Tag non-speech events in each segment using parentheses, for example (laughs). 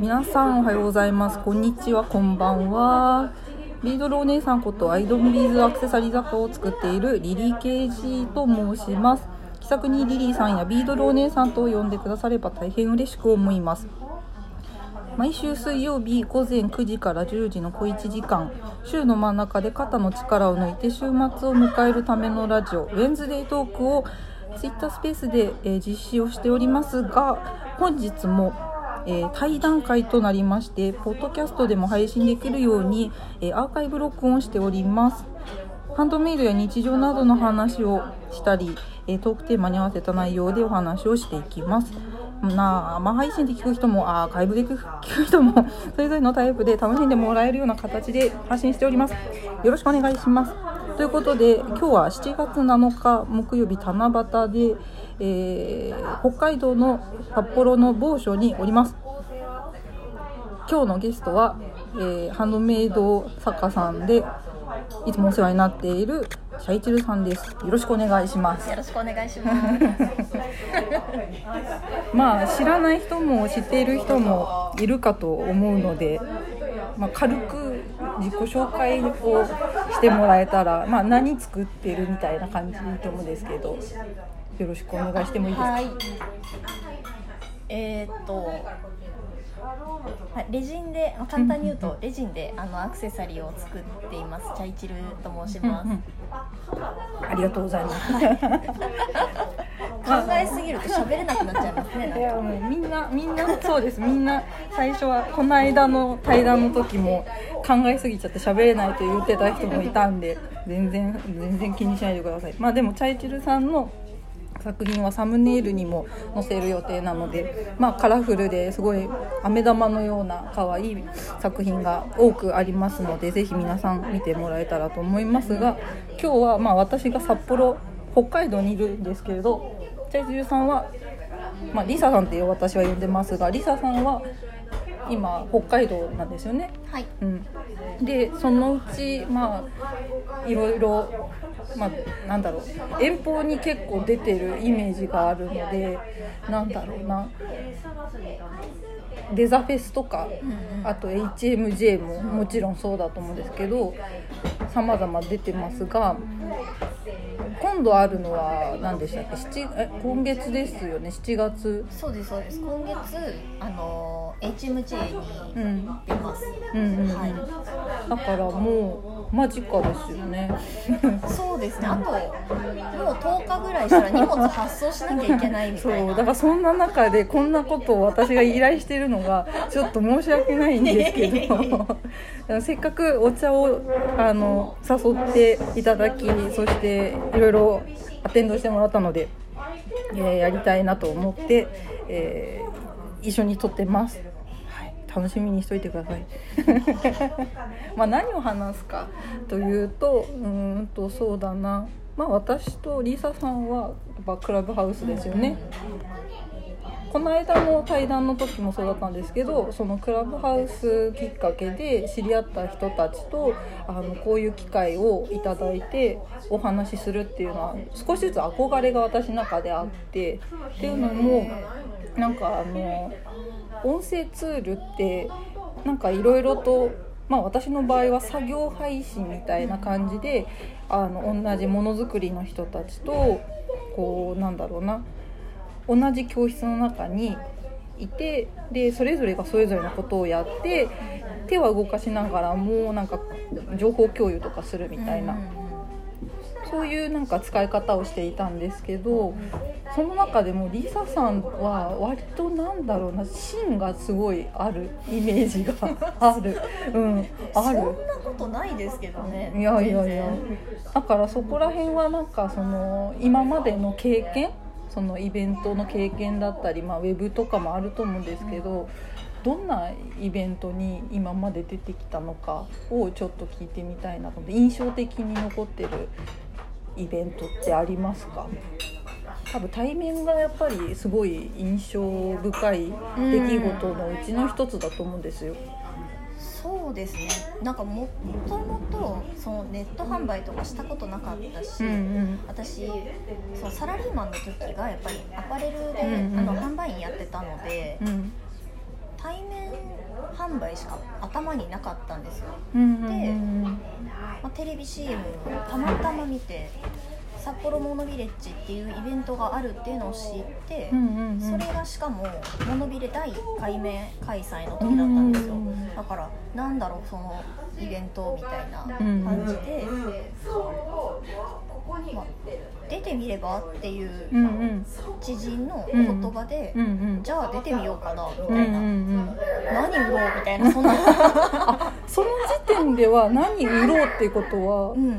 皆さんおはようございます。こんにちは。こんばんは。ビードルお姉さんことアイドンビーズアクセサリー雑貨を作っているリリー・ケージと申します。気さくにリリーさんやビードルお姉さんと呼んでくだされば大変嬉しく思います。毎週水曜日午前9時から10時の小1時間週の真ん中で肩の力を抜いて週末を迎えるためのラジオウェンズデートークをツイッタースペースで、え、実施をしておりますが本日も、えー、対談会となりましてポッドキャストでも配信できるように、えー、アーカイブ録音しております。ハンドメイドや日常などの話をしたり、えトークテーマに合わせた内容でお話をしていきます。な生配信で聞く人もアーカイブで聞く人も (laughs) それぞれのタイプで楽しんでもらえるような形で発信しております。よろしくお願いします。ということで今日は7月7日木曜日七夕で、えー、北海道の札幌の某所におります今日のゲストは、えー、ハンドメイド作家さんでいつもお世話になっているシャイチルさんです。よろしくお願いします。よろしくお願いします。まあ知らない人も知っている人もいるかと思うので、まあ、軽く自己紹介をしてもらえたら、まあ、何作ってるみたいな感じでいいと思うんですけど、よろしくお願いしてもいいですか？えー、っとはい、レジンで簡単に言うと、レジンであのアクセサリーを作っています。チャイチルと申します、うんうん、ありがとうございます、(laughs) 考えすぎると喋れなくなっちゃいますねいやもうみんなみんなそうです。みんな最初はこの間の対談の時も考えすぎちゃって喋れないと言ってた人もいたんで全然全然気にしないでください。まあでもチャイチルさんの作品はサムネイルにも載せる予定なので、まあ、カラフルですごい飴玉のような可愛い作品が多くありますので是非皆さん見てもらえたらと思いますが今日はまあ私が札幌北海道にいるんですけれどチャイジュさんは、まあ、リサさんっていう私は呼んでますがリサさんは今北海道なんですよね。はい、うん、でそのうちまあいろいろまあ、なんだろう。遠方に結構出てるイメージがあるのでなんだろうな。デザフェスとか、あと HMJ ももちろんそうだと思うんですけどさまざま出てますが今度あるのは何でしたっけ？7え今月ですよね？7月。そうですそうです。今月あの HMJ に出ます、うん。うんうん、はい、だからもう間近ですよね。(laughs) そうですね。あともう10日ぐらいしたら荷物発送しなきゃいけないみたいな。そうだからそんな中でこんなことを私が依頼してるのがちょっと申し訳ないんですけど。(laughs) せっかくお茶をあの誘っていただきそしていろいろアテンドしてもらったので、えー、やりたいなと思って、えー、一緒に撮ってます。はい。楽しみにしといてください。(laughs) まあ何を話すかというとうんとそうだな。まあ私とリーサさんはやっぱクラブハウスですよね。この間の対談の時もそうだったんですけどそのクラブハウスきっかけで知り合った人たちとあのこういう機会をいただいてお話しするっていうのは少しずつ憧れが私の中であってっていうのもなんかあの音声ツールってなんかいろいろとまあ、私の場合は作業配信みたいな感じであの同じものづくりの人たちとこうなんだろうな同じ教室の中にいてでそれぞれがそれぞれのことをやって手は動かしながらもなんか情報共有とかするみたいな、そういうなんか使い方をしていたんですけどその中でもリサさんは割となんだろうな芯がすごいあるイメージが (laughs) ある、うん、ある。そんなことないですけどねいやいやいや。だからそこら辺はなんかその今までの経験そのイベントの経験だったり、まあ、ウェブとかもあると思うんですけど、どんなイベントに今まで出てきたのかをちょっと聞いてみたいなと思って印象的に残ってるイベントってありますか？多分対面がやっぱりすごい印象深い出来事のうちの一つだと思うんですよ。うんそうですね。なんかもともとそのネット販売とかしたことなかったし、うんうん、私そのサラリーマンの時がやっぱりアパレルで、うんうん、あの販売員やってたので、うん、対面販売しか頭になかったんですよ、うんうんでうん。まあ、テレビ CM をたまたま見て札幌モノビレッジっていうイベントがあるっていうのを知って、それがしかもモノビレ第1回目開催の時だったんですよ、だからなんだろうそのイベントみたいな感じで、まあ出てみればっていう知人の言葉で、じゃあ出てみようかなみたいな、何売ろうみたいなそんな、その時点では何売ろうっていうことはうん、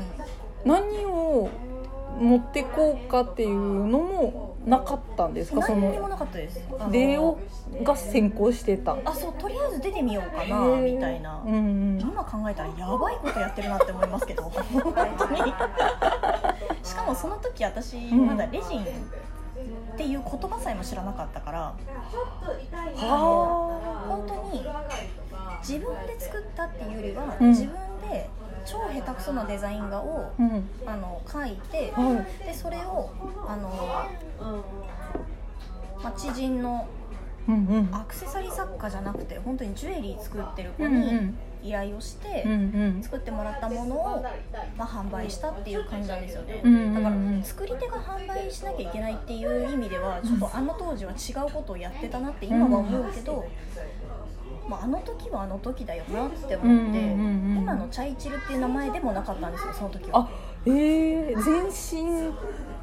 何を持ってこうかっていうのもなかったんですか？その何にもなかったです。あの例をが先行してた。あそうとりあえず出てみようかなみたいな、うんうん。今考えたらやばいことやってるなって思いますけど (laughs) 本当に。(laughs) しかもその時私んまだレジンっていう言葉さえも知らなかったからは本当に自分で作ったっていうよりは、うん。自分で超下手くそなデザイン画をあうん。あの描いてはい。でそれをあの、まあ、知人のうんうん。アクセサリー作家じゃなくて本当にジュエリー作ってる子にん依頼をして、作ってもらったものを、まあ、販売したっていう感じなんですよね、うんうんうん。だから作り手が販売しなきゃいけないっていう意味ではちょっとあの当時は違うことをやってたなって今は思うけど、まあ、あの時はあの時だよなって思って、うんうんうんうん。今のチャイチルっていう名前でもなかったんですよその時は。あえー、全身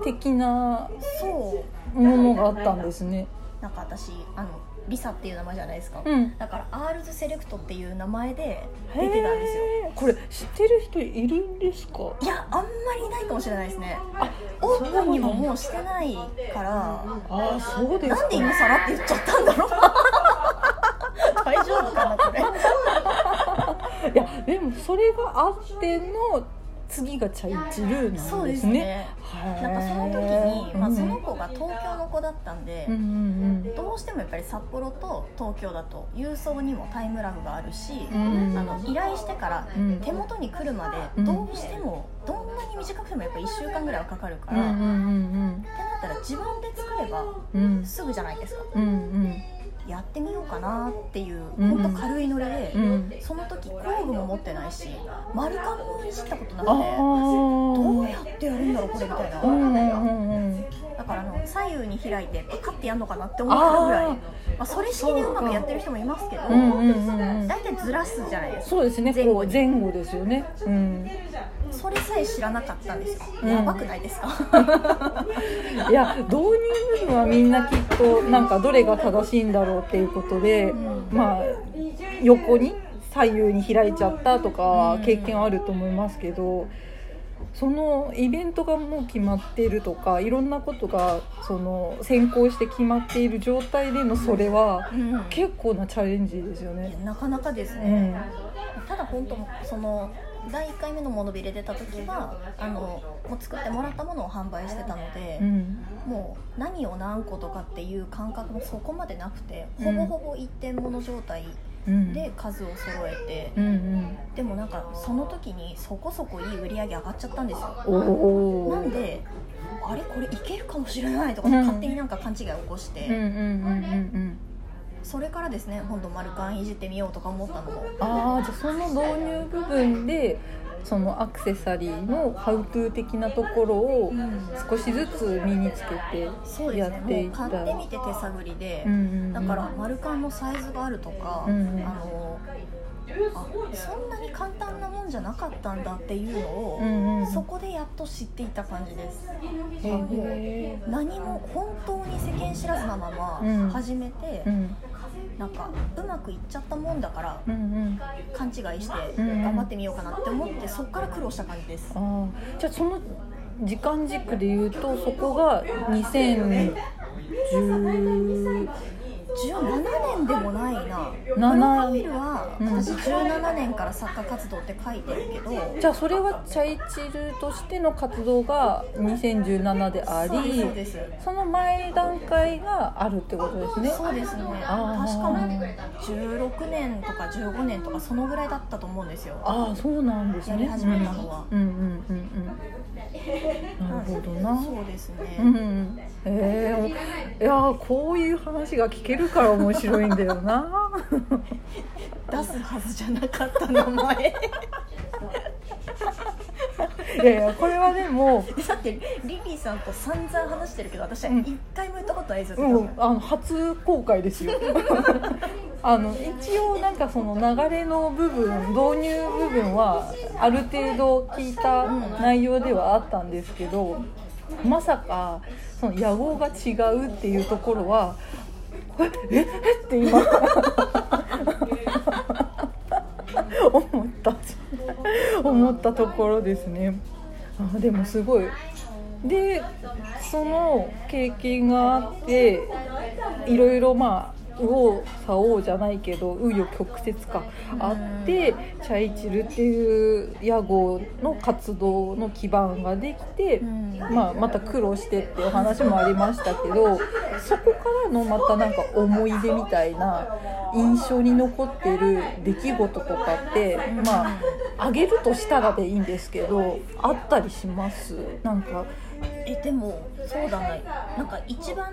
的なそう。ものがあったんですね。なんか私あのリサっていう名前じゃないですか、うん。だからアールズセレクトっていう名前で出てたんですよ。へー。これ知ってる人いるんですか？いやあんまりいないかもしれないですね。あオープンにももうしてないから。ああそうですか。なんで今更って言っちゃったんだろう (laughs) 大丈夫かなこれ。(laughs) いやでもそれがあっての次がチャイチルなんですすね。はいなんかその時に、まあ、その子が東京の子だったんで、うんうんどうしてもやっぱり札幌と東京だと郵送にもタイムラグがあるし、うん。あの依頼してからうん。手元に来るまうん。でどうしてもどんなに短くてもやっぱ1週間ぐらいはかかるから、うんうんうんってなったら自分で作ればすぐじゃないですか。うんうんやってみようかなっていううん本当軽いノリで、うん。その時工具も持ってないし丸カンもいじったことなあくてどうやってやるんだろうこれみたいな、あうんうんだからあの左右に開いてパカッてやるのかなって思ったぐらいまあ、それ式でうまくやってる人もいますけど、うんうんうんずらすじゃないですか。そうですね。前後前後ですよね。うんそれさえ知らなかったんですよ、うん。やばくないですか？(laughs) いや導入部分はみんなきっとなんかどれが正しいんだろうっていうことで、うん。まあ横に左右に開いちゃったとかうん。経験はあると思いますけど、そのイベントがもう決まっているとかいろんなことがその先行して決まっている状態でのそれはうん。結構なチャレンジですよね。なかなかですうね、ん。ただ本当その第1回目のモノビレ出た時はあのもう作ってもらったものを販売してたので、うん。もう何を何個とかっていう感覚もそこまでなくてうん。ほぼほぼ一点物状態うん。で数を揃えて、うんうん。でもなんかその時にそこそこいい売り上げ上がっちゃったんですよ。なんであれこれいけるかもしれないとか、うん勝手になんか勘違いを起こして、うんうんうんうんうんそれからですね今度丸カンいじってみようとか思ったのもああじゃあその導入部分でそのアクセサリーのハウトゥー的なところを少しずつ身につけそうてやですね。もっていうった。買ってみて手探りで、うんうんうん。だから丸カンのサイズがあるとか、うんうん。あのあそんなに簡単なもんじゃなかったんだっていうのを、うんうん。そこでやっと知っていた感じです。もうえ何も本当に世間知らずなまうん。ま始めて、うんなんかうまくいっちゃったもんだからうんうん。勘違いしてうん頑張ってみようかなって思ってそこから苦労した感じです。ああじゃあその時間軸で言うとそこが2010 17年でもないな。7マルカビルはうん。私17年から作家活動って書いてるけど、じゃあそれはチャイチルとしての活動が2017でありその前段階があるってことですね。そうですね。あー。確かも16年とか15年とかそのぐらいだったと思うんですよ。ああそうなんですね。やり始めたのは。うんうんうんうん。なるほどな。そうですね、うんええいやーこういう話が聞けるから面白いんだよな。出すはずじゃなかった名前。いやいやこれはでもだってリリーさんと散々話してるけど私はうん。一回も言ったことないですよ、うん、あの初公開ですよ。(laughs) あの一応なんかその流れの部分導入部分はある程度聞いた内容ではあったんですけどまさかその野望が違うっていうところはええ？え？って今。思った。思ったところですね。あでもすごい。でその経験があっていろいろまあ右往左往じゃないけど紆余曲折か。あってチャイチルっていう屋号の活動の基盤ができて、うん。まあ、また苦労してっていう話もありましたけどそこからのまたなんか思い出みたいな印象に残ってる出来事とかってまああげるとしたらでいいんですけどあったりします？なんかえでもそうだね。なんか一番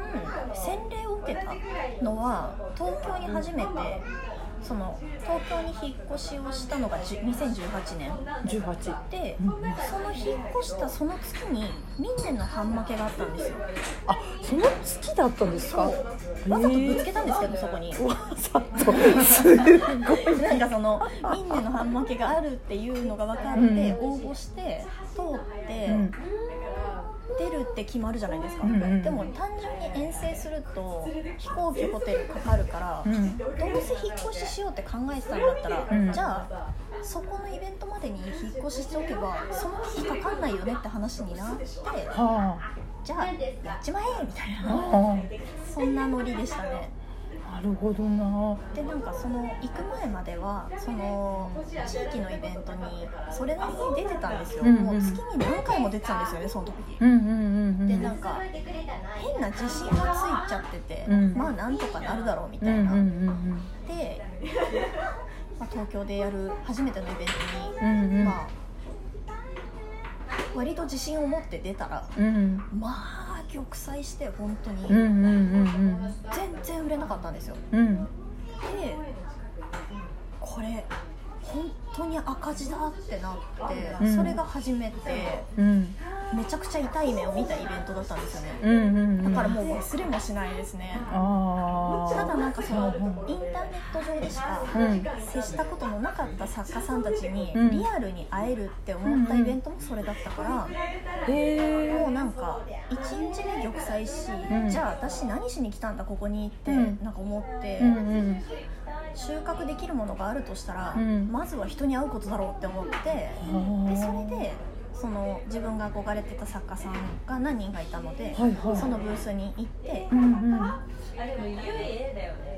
洗礼を受けたのは東京に初めてその東京に引っ越しをしたのがじゅ2018年。18で、うんうん。その引っ越したその月にミンネの半負けがあったんですよ。あその月だったんですか？わざとぶつけたんですけど、そこに。(laughs) わざと。すごい。(laughs) なんかそのミンネの半負けがあるっていうのが分かって、うん。応募して通って、うん出るって決まるじゃないですか、うんうんでも単純に遠征すると飛行機ホテルかかるから、うん。どうせ引っ越ししようって考えてたんだったら、うん。じゃあそこのイベントまでに引っ越ししておけばその日かかんないよねって話になってはじゃあやっちまえみたいあな。はそんなノリでしたね。あなるほどな。でなんかその行く前まではその地域のイベントにそれなりに出てたんですよ、うんうん。もう月に何回も出てたんですよねその時。うんうんうんうん。でなんか変な自信がついちゃってて、うん。まあなんとかなるだろうみたうんうんいな、うん。で、まあ、東京でやる初めてのイベントに、うんうん。まあ割と自信を持って出たらうん。まあ玉砕して本当に。うんうんうん全然売れなかったんですよ。うんうん。でこれ本当に赤字だってなって、うん。それが初めてうん。めちゃくちゃ痛い目を見たイベントだったんですよね。だからもう忘れもしないですね。ただなんかそのインターネット上でしかうん接したことのなかった作家さんたちにうん。リアルに会えるって思ったイベントもそれだったからもうなんか一日目玉砕し、うん。じゃあ私何しに来たんだここにってうん。なんか思って、収穫できるものがあるとしたら、うん。まずは人に会うことだろうって思ってでそれでその自分が憧れてた作家さんが何人かいたので、はいはい。そのブースに行ってうんうん。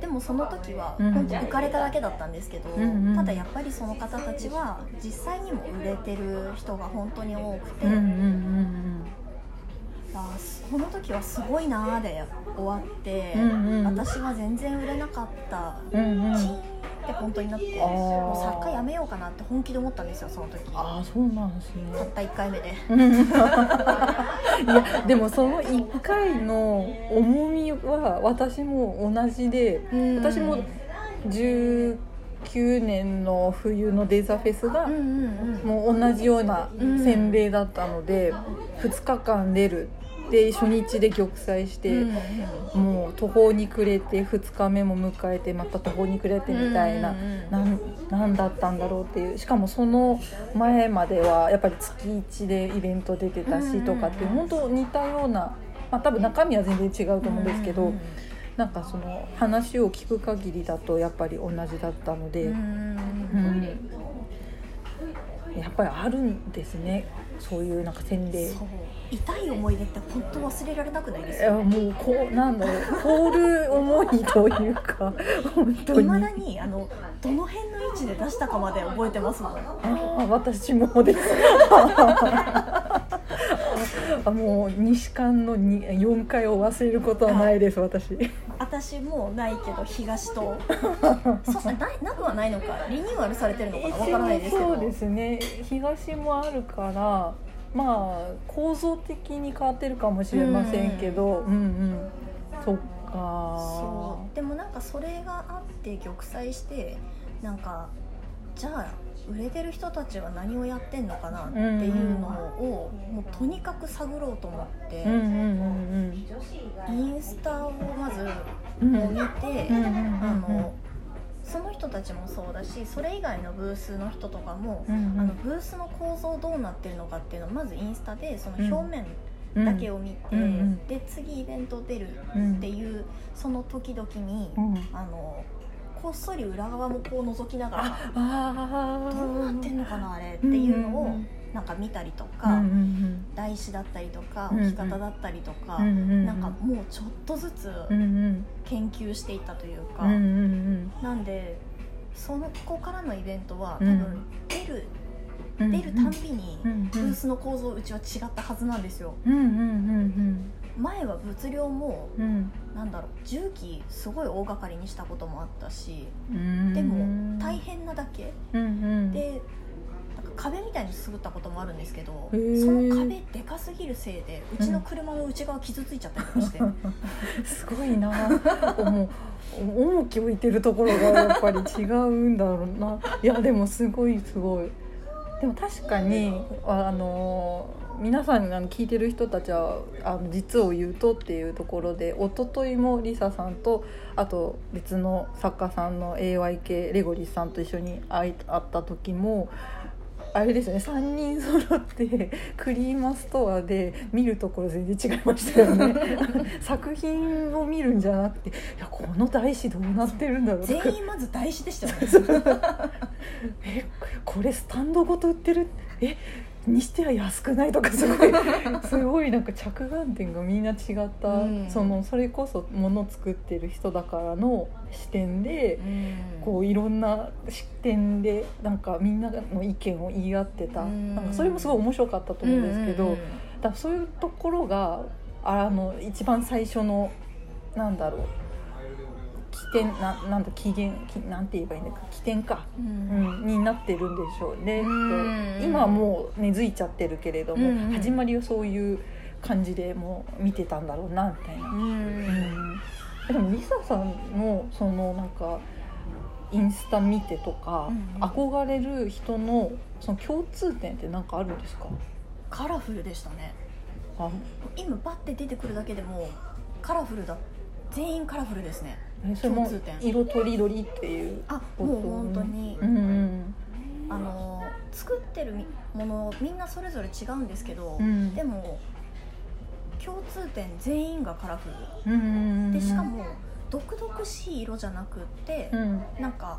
でもその時はうん。本当浮かれただけだったんですけど、うんうん。ただやっぱりその方たちは実際にも売れてる人が本当に多くて、うんうんうんあその時はすごいなーで終わって、うんうん。私は全然売れなかった、うんうん。チーンって本当になってもう作家やめようかなって本気で思ったんですよその時。たああそうなんですね。った1回目で。(laughs) いやでもその1回の重みは私も同じで私も19年の冬のデザフェスがうんうんうん。もう同じような洗礼だったので2日間出るで初日で玉砕して、うんもう途方に暮れて2日目も迎えてまた途方に暮れてみたいな、うんうんうんなんなんだったんだろうっていう。しかもその前まではやっぱり月1でイベント出てたしとかって本当似たような、まあ、多分中身は全然違うと思うんですけど、なんかその話を聞く限りだとやっぱり同じだったので。うんやっぱりあるんですね。そういうなんか洗礼痛い思い出って本当忘れられなくないですいやよもうこうなんだろう凍る思いというか本当に。いまだにあのどの辺の位置で出したかまで覚えてますもん。ああ私もです。あもう西館のに4階を忘れることはないです私。私もうないけど東と。そないなくはないのかリニューアルされてるのかなわからないですけどそうですね東もあるからまあ構造的に変わってるかもしれませんけど、うん、うんそっか。そう。でもなんかそれがあって玉砕してなんかじゃあ売れてる人たちは何をやってんのかなっていうのを、もうとにかく探ろうと思って、うんうんうんインスタをまず見て、うんうんうん。あのその人たちもそうだしそれ以外のブースの人とかも、うんうん。あのブースの構造どうなってるのかっていうのをまずインスタでその表面うん。だけを見て、うんうん。で次イベント出るうんっていうその時々に、うん。あのこっそり裏側もこう覗きながらああどうなってんのかなあれっていうのをうんなんか見たりとうんか、うん。台紙だったりとかうんうん。置き方だったりとか、うんうんなんかもうちょっとずつうんうん。研究していったというか、うんうんなんでそのここからのイベントは多うん。分出る、うん出るたんびにうんうんブースの構造うちは違ったはずなんですよ。うんうん。うん前は物量もうん。うんなんだろう重機すごい大掛かりにしたこともあったしうん。でも大変なだけうんうん。で壁みたいに作ったこともあるんですけどその壁でかすぎるせいでうちの車の内側傷ついちゃったりとかして、(laughs) すごいな。もう。重き置いてるところがやっぱり違うんだろうな。いやでもすごいすごい。でも確かにあの皆さんあの聞いてる人たちはあの実を言うとっていうところで一昨日もリサさんとあと別の作家さんの AYK レゴリスさんと一緒に会った時もあれですよね3人揃ってクリーマストアで見るところ全然違いましたよね。(laughs) 作品を見るんじゃなくていやこの台紙どうなってるんだろう全員まず台紙でしたよね。(laughs) えこれスタンドごと売ってる？えにしては安くないとかすごい (laughs) すごいなんか着眼点がみんな違った、うん。そのそれこそもの作ってる人だからの視点で、こういろんな視点でなんかみんなの意見を言い合ってた、うん。なんかそれもすごい面白かったと思うんですけど、うんうんうん。だからそういうところがあの一番最初のなんだろう起点ななんだ起源きなんて言えばいいんだか。起点か、うん。うん、になってるんでしょうね、うん。今はもう根付いちゃってるけれども、うん。うん始まりはそういう感じでもう見てたんだろうなみたいな。うん。うん。でもリサさんのそのなんかインスタ見てとか、うんうん。憧れる人のその共通点って何かあるんですか？カラフルでしたね。あ。今バッて出てくるだけでもカラフルだ。全員カラフルですね。えそれも共通点。色とりどりっていうあもう本当に。うんうんあの作ってるみものみんなそれぞれ違うんですけど、うん。でも共通点全員がカラフル。うんうんうんでしかも独々しい色じゃなくって、うん。なんか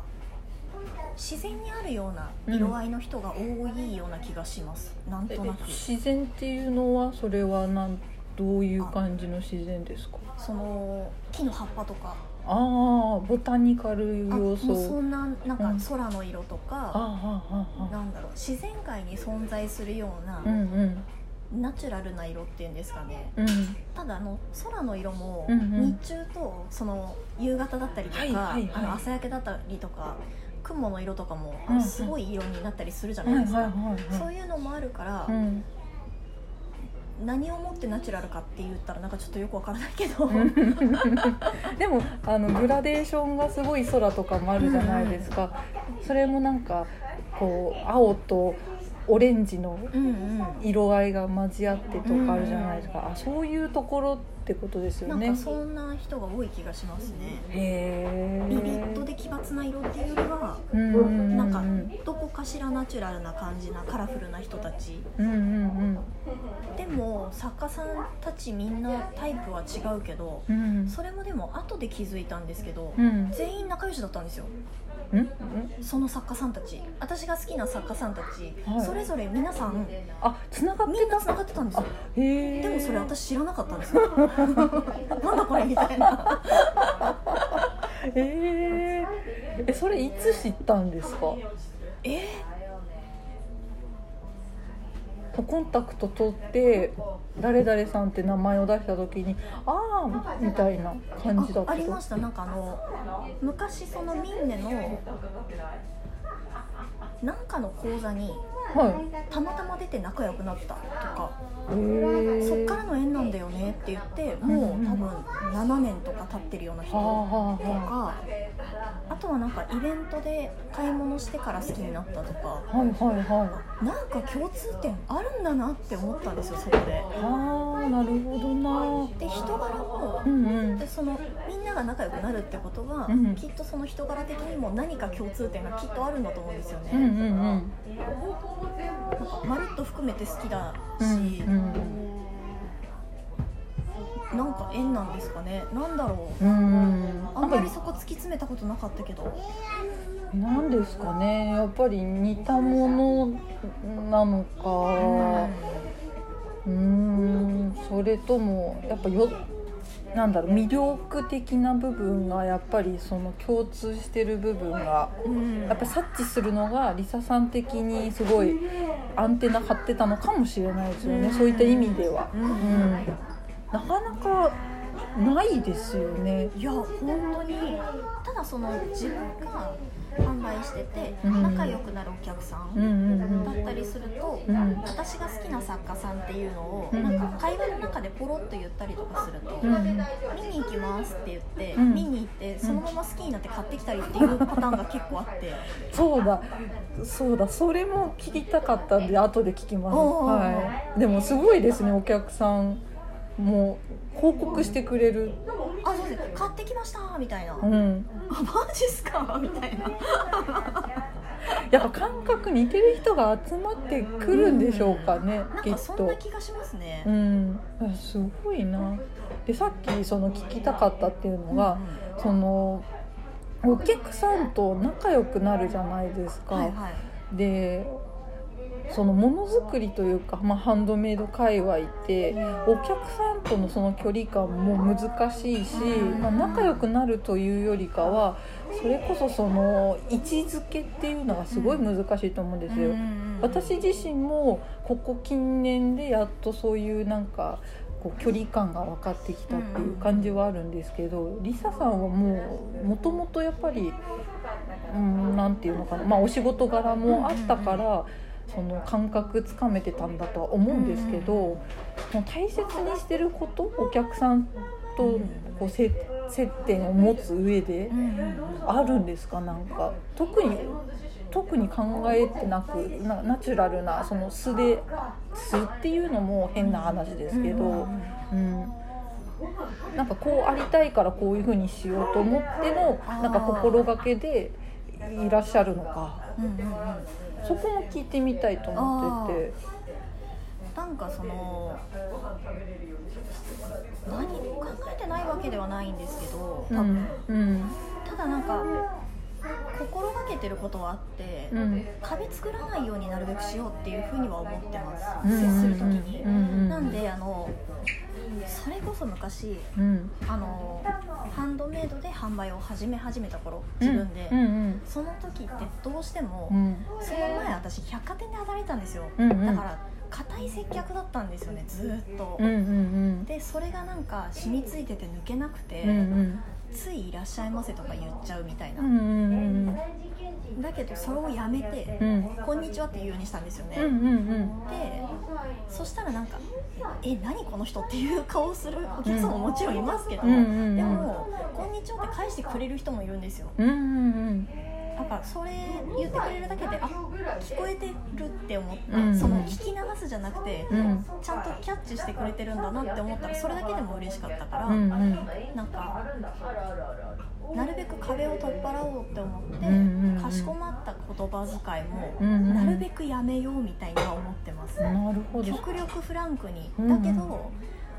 自然にあるような色合いの人が多いような気がします、なんとなく。え自然っていうのはそれはなんどういう感じの自然ですか？その木の葉っぱとかああボタニカル要うそ素んななんかうん。空の色とか、あああなんだろう自然界に存在するようなうんうん。ナチュラルな色っていうんですかね。うん。ただあの空の色もうんうん。日中とその夕方だったりとか、朝焼けだったりとか雲の色とかもうんうん。すごい色になったりするじゃはないいですか、そういうのもあるから、うん何をもってナチュラルかって言ったらなんかちょっとよくわからないけど、(laughs) でもあのグラデーションがすごい空とかもあるじゃないですか、それもなんかこう青とオレンジのうんうん。色合いが混じ合ってとかあるじゃないですか、あそういうところってことですよね。なんかそんな人が多い気がしますね。へえビビッドで奇抜な色っていうよりはなんかどこかしらナチュラルな感じなカラフルな人たち。うんうんうん。でも作家さんたちみんなタイプは違うけどうん。それもでも後で気づいたんですけどうん。全員仲良しだったんですよその作家さんたち。私が好きな作家さんたち、はい。それぞれ皆さん。あ繋がってみんな繋がってたんですよ。でもそれ私知らなかったんですよ。(laughs) なんだこれみたいな。(laughs) へえ。えそれいつ知ったんですか？えコンタクト取って誰々さんって名前を出した時にああみたいな感じだったあありました？なんかあの昔そのミンネのなんかの講座にたまたま出て仲良くなったとかそっからの縁なんだよねって言ってもう多分7年とか経ってるような人とかあとはなんかイベントで買い物してから好きになったとかあはいはいはなんか共通点あるんだなって思ったんですよそこで。いああなるほどな。で人柄もうんうん。でそのみんなが仲良くなるってことは、うんきっとその人柄的にも何か共通点がきっとあるんだと思うんですよね、うんうんうんまるっと含めて好きだし、うんなんか縁なんですかね。なんだろう。うん。うんあんまりそこ突き詰めたことなかったけど。なんですかね。やっぱり似たものなのか。うーん。それともやっぱよなんだろう魅力的な部分がやっぱりその共通してる部分がうん。やっぱり察知するのがリサさん的にすごいアンテナ張ってたのかもしれないですよね、うん。そういった意味では、うん。うん。なかなかないですよね。いや本当に。ただその自分が販売しててうん。仲良くなるお客さうんだったりすると、うん。私が好きな作家さんっていうのを、うん。なんか会話の中でポロッと言ったりとかすると、うん。見に行きますって言って、うん。見に行ってそのまま好きになって買ってきたりっていうパターンが結構あって。そうだ。そうだ。それも聞きたかったんで後で聞きます、はい、でもすごいですねお客さんも報告してくれる「あそうです。買ってきました」みたいな「うん。あマジっすか?」みたいな。(laughs) やっぱ感覚似てる人が集まってくるんでしょうかね、なんかそんきっとな気がしますね。う。ん。あすごいな。でさっきその聞きたかったっていうのが、そのお客さんと仲良くなるじゃないですか、はいはい。でそのものづくりというか、まあ、ハンドメイド界隈ってお客さんとのその距離感も難しいし、まあ、仲良くなるというよりかはそれこそその位置づけっていうのがすごい難しいと思うんですよ。私自身もここ近年でやっとそういうなんかこう距離感が分かってきたっていう感じはあるんですけど、リサさんはもうもともとやっぱりうんなんていうのかな、まあ、お仕事柄もあったから。その感覚つかめてたんだとは思うんですけど、もう大切にしてることお客さんとこう接接点を持つ上であるんですか？なんか特に特に考えてなくなナチュラルなその素で素っていうのも変な話ですけど、うん。なんかこうありたいからこういう風にしようと思ってのなんか心がけでいらっしゃるのか。うんうんうんそこも聞いてみたいと思ってて。なんかその何も考えてないわけではないんですけど多分、うん。ただなんか心がけてることはあって、うん。壁作らないようになるべくしようっていうふうには思ってます、うん接する時に、うんうん。なんであのそれこそ昔うん。あのハンドメイドで販売を始め始めた頃自分で、うんうん。その時ってどうしても、うん。その前私百貨店で働いてたんですよ、うんうん。だから硬い接客だったんですよねずーっと、うんうんでそれがなんか染みついてて抜けなくて、うんうん。つい「いらっしゃいませ」とか言っちゃうみたいな、うんうんだけどそれをやめてうん。うん「こんにちは」って言うようにしたんですよね、うんうんでそしたらなんか「え何この人」っていう顔をするお客さんももちろんいますけど、うんうんうん。でも「こんにちは」って返してくれる人もいるんですよ。うんうんうんだからそれ言ってくれるだけであ聞こえてるって思って、うん。その聞き流すじゃなくて、うん。ちゃんとキャッチしてくれてるんだなって思ったらそれだけでも嬉しかったから、うんうん。なんかなるべく壁を取っ払おうって思って、うんうんうん。かしこまった言葉遣いも、うんうん。なるべくやめようみたいには思ってます、なるほど。極力フランクに。だけど、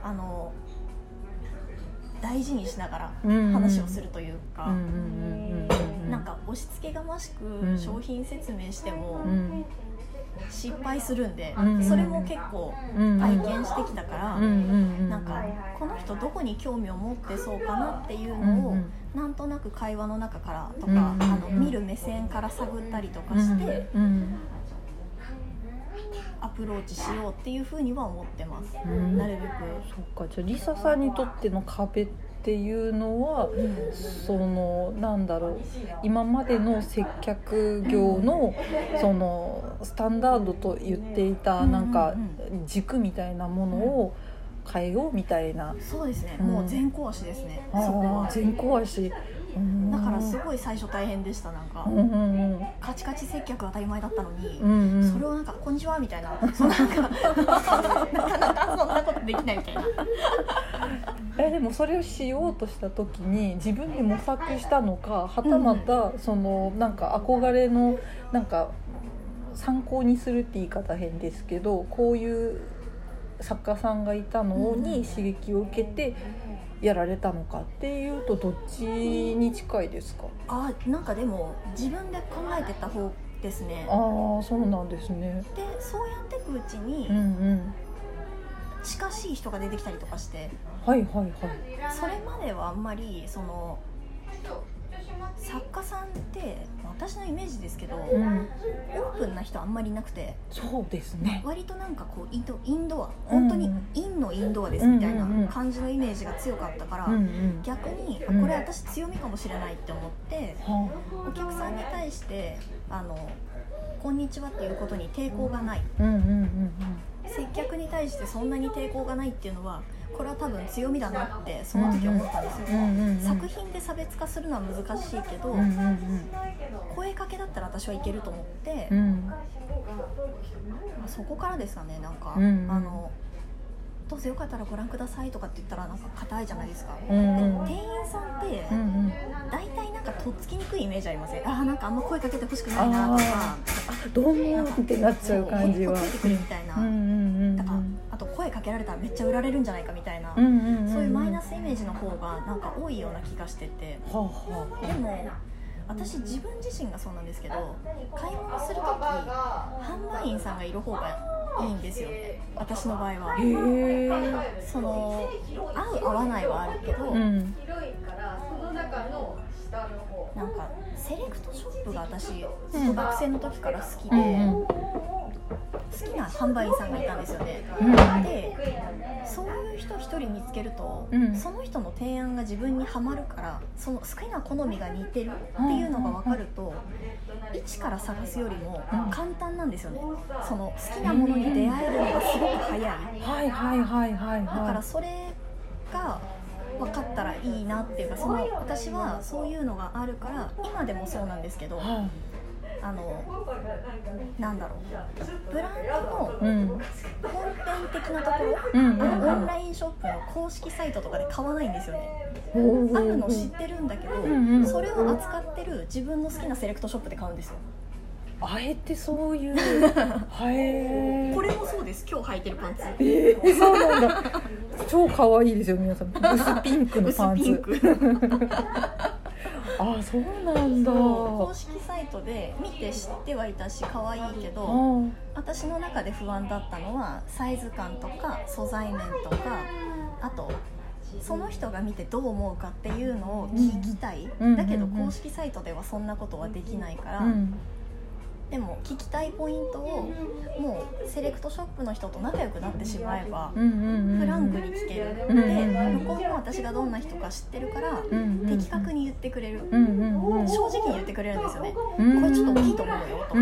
あの大事にしながら話をするというか、なんか押し付けがましくん。商品説明してもうん。失敗するんで、それも結構うん体験してきたから、なんかこの人どこに興味を持ってそうかなっていうのを、なんとなく会話の中からとか、あの見る目線から探ったりとかして、うんアプローチしようっていうふうには思ってます、うん。なるべく。そっか。じゃあリサさんにとっての壁っっていうのはそのなんだろう。今までの接客業のそのスタンダードと言っていたなんか軸みたいなものを変えようみたいな。そうですね、うん。もう全校足ですね、あそこは。ー全校足だからすごい最初大変でしたなんか、うんうんうんカチカチ接客当たり前だったのに、うんうん。それをなんか「こんにちは」みたいな。そうなんかなかなかそんなことできないみたいな。(laughs) えでもそれをしようとした時に自分で模索したのかはたまたそのなんか憧れのなんか参考にするって言い方変ですけどこういう作家さんがいたのに刺激を受けてやられたのかっていうとどっちに近いですか？あなんかでも自分で考えてた方ですねああそうなんですね。でそうやっていくうちにうんうん近しい人が出てきたりとかしてはいはいはい。それまではあんまりその作家さんって私のイメージですけど、オうん、ープンな人あんまりいなくてそうですね。割となんかこうインドインドアうん本当にインのインドアですみたいな感じのイメージが強かったから、うんうん。逆にあうん。これ私強みかもしれないって思ってはお客さんに対してあの「こんにちは」っていうことに抵抗がない。あ、うんうんうん。接客に対してそんなに抵抗がないっていうのはこれは多分強みだなってその時思ったんですよ、うんうんうん。作品で差別化するのは難しいけど、うんうんうん。声かけだったら私はいけると思って、うん。まあそこからですかねなんか、うんうん。あのどうぞよかったらご覧くださいとかって言ったらなんか硬いじゃないですか、うんうん。で店員さんってうんうん。大体なんかとっつきにくいイメージありません？あーなんかあんま声かけてほしくないなとか。あどうもってなっちゃう感じは。ほっといてくれみたいな、うんうんうんだからあと声かけられたらめっちゃ売られるんじゃないかみたいな、そういうマイナスイメージの方がなんか多いような気がしてて。はあはあ。でも私自分自身がそうなんですけど買い物する時販売員さんがいる方がいいんですよね。私の場合は。へえ。その合う合わないはあるけど、うんなんかセレクトショップが私ずっと学生の時から好きで、うんうん。好きな販売員さんがいたんですよね、うんでそういう人一人見つけると、うん。その人の提案が自分にはまるからその好きな好みが似てるっていうのが分かると、一から探すよりもうん。簡単なんですよね。その好きなものに出会えるのがすごく早い。はいはいはいはいだからはそれが分かったらいいなっていうかその私はそういうのがあるから今でもそうなんですけどい。はあのなんだろうブランドの本店的なところ、うんうんうん。オンラインショップの公式サイトとかで買わないんですよね。あるの知ってるんだけど、それを扱ってる自分の好きなセレクトショップで買うんですよあえてそういう。(laughs) はえ。これもそうです。今日履いてるパンツ。えー、そうなんだ。超可愛いですよ皆さん。薄ピンクのパンツ薄ピンク (laughs) あそうなんだ。公式サイトで見て知ってはいたし可愛いけどあ私の中で不安だったのはサイズ感とか素材面とかあとその人が見てどう思うかっていうのを聞きたい、うん。だけど公式サイトではそんなことはできないから、うんでも聞きたいポイントをもうセレクトショップの人と仲良くなってしまえばフランクに聞ける、うんうんでうん。向こうも私がどんな人か知ってるから的確に言ってくれる、うんうんうん。正直に言ってくれるんですよね、うんこれちょっと大きいと思うよとか、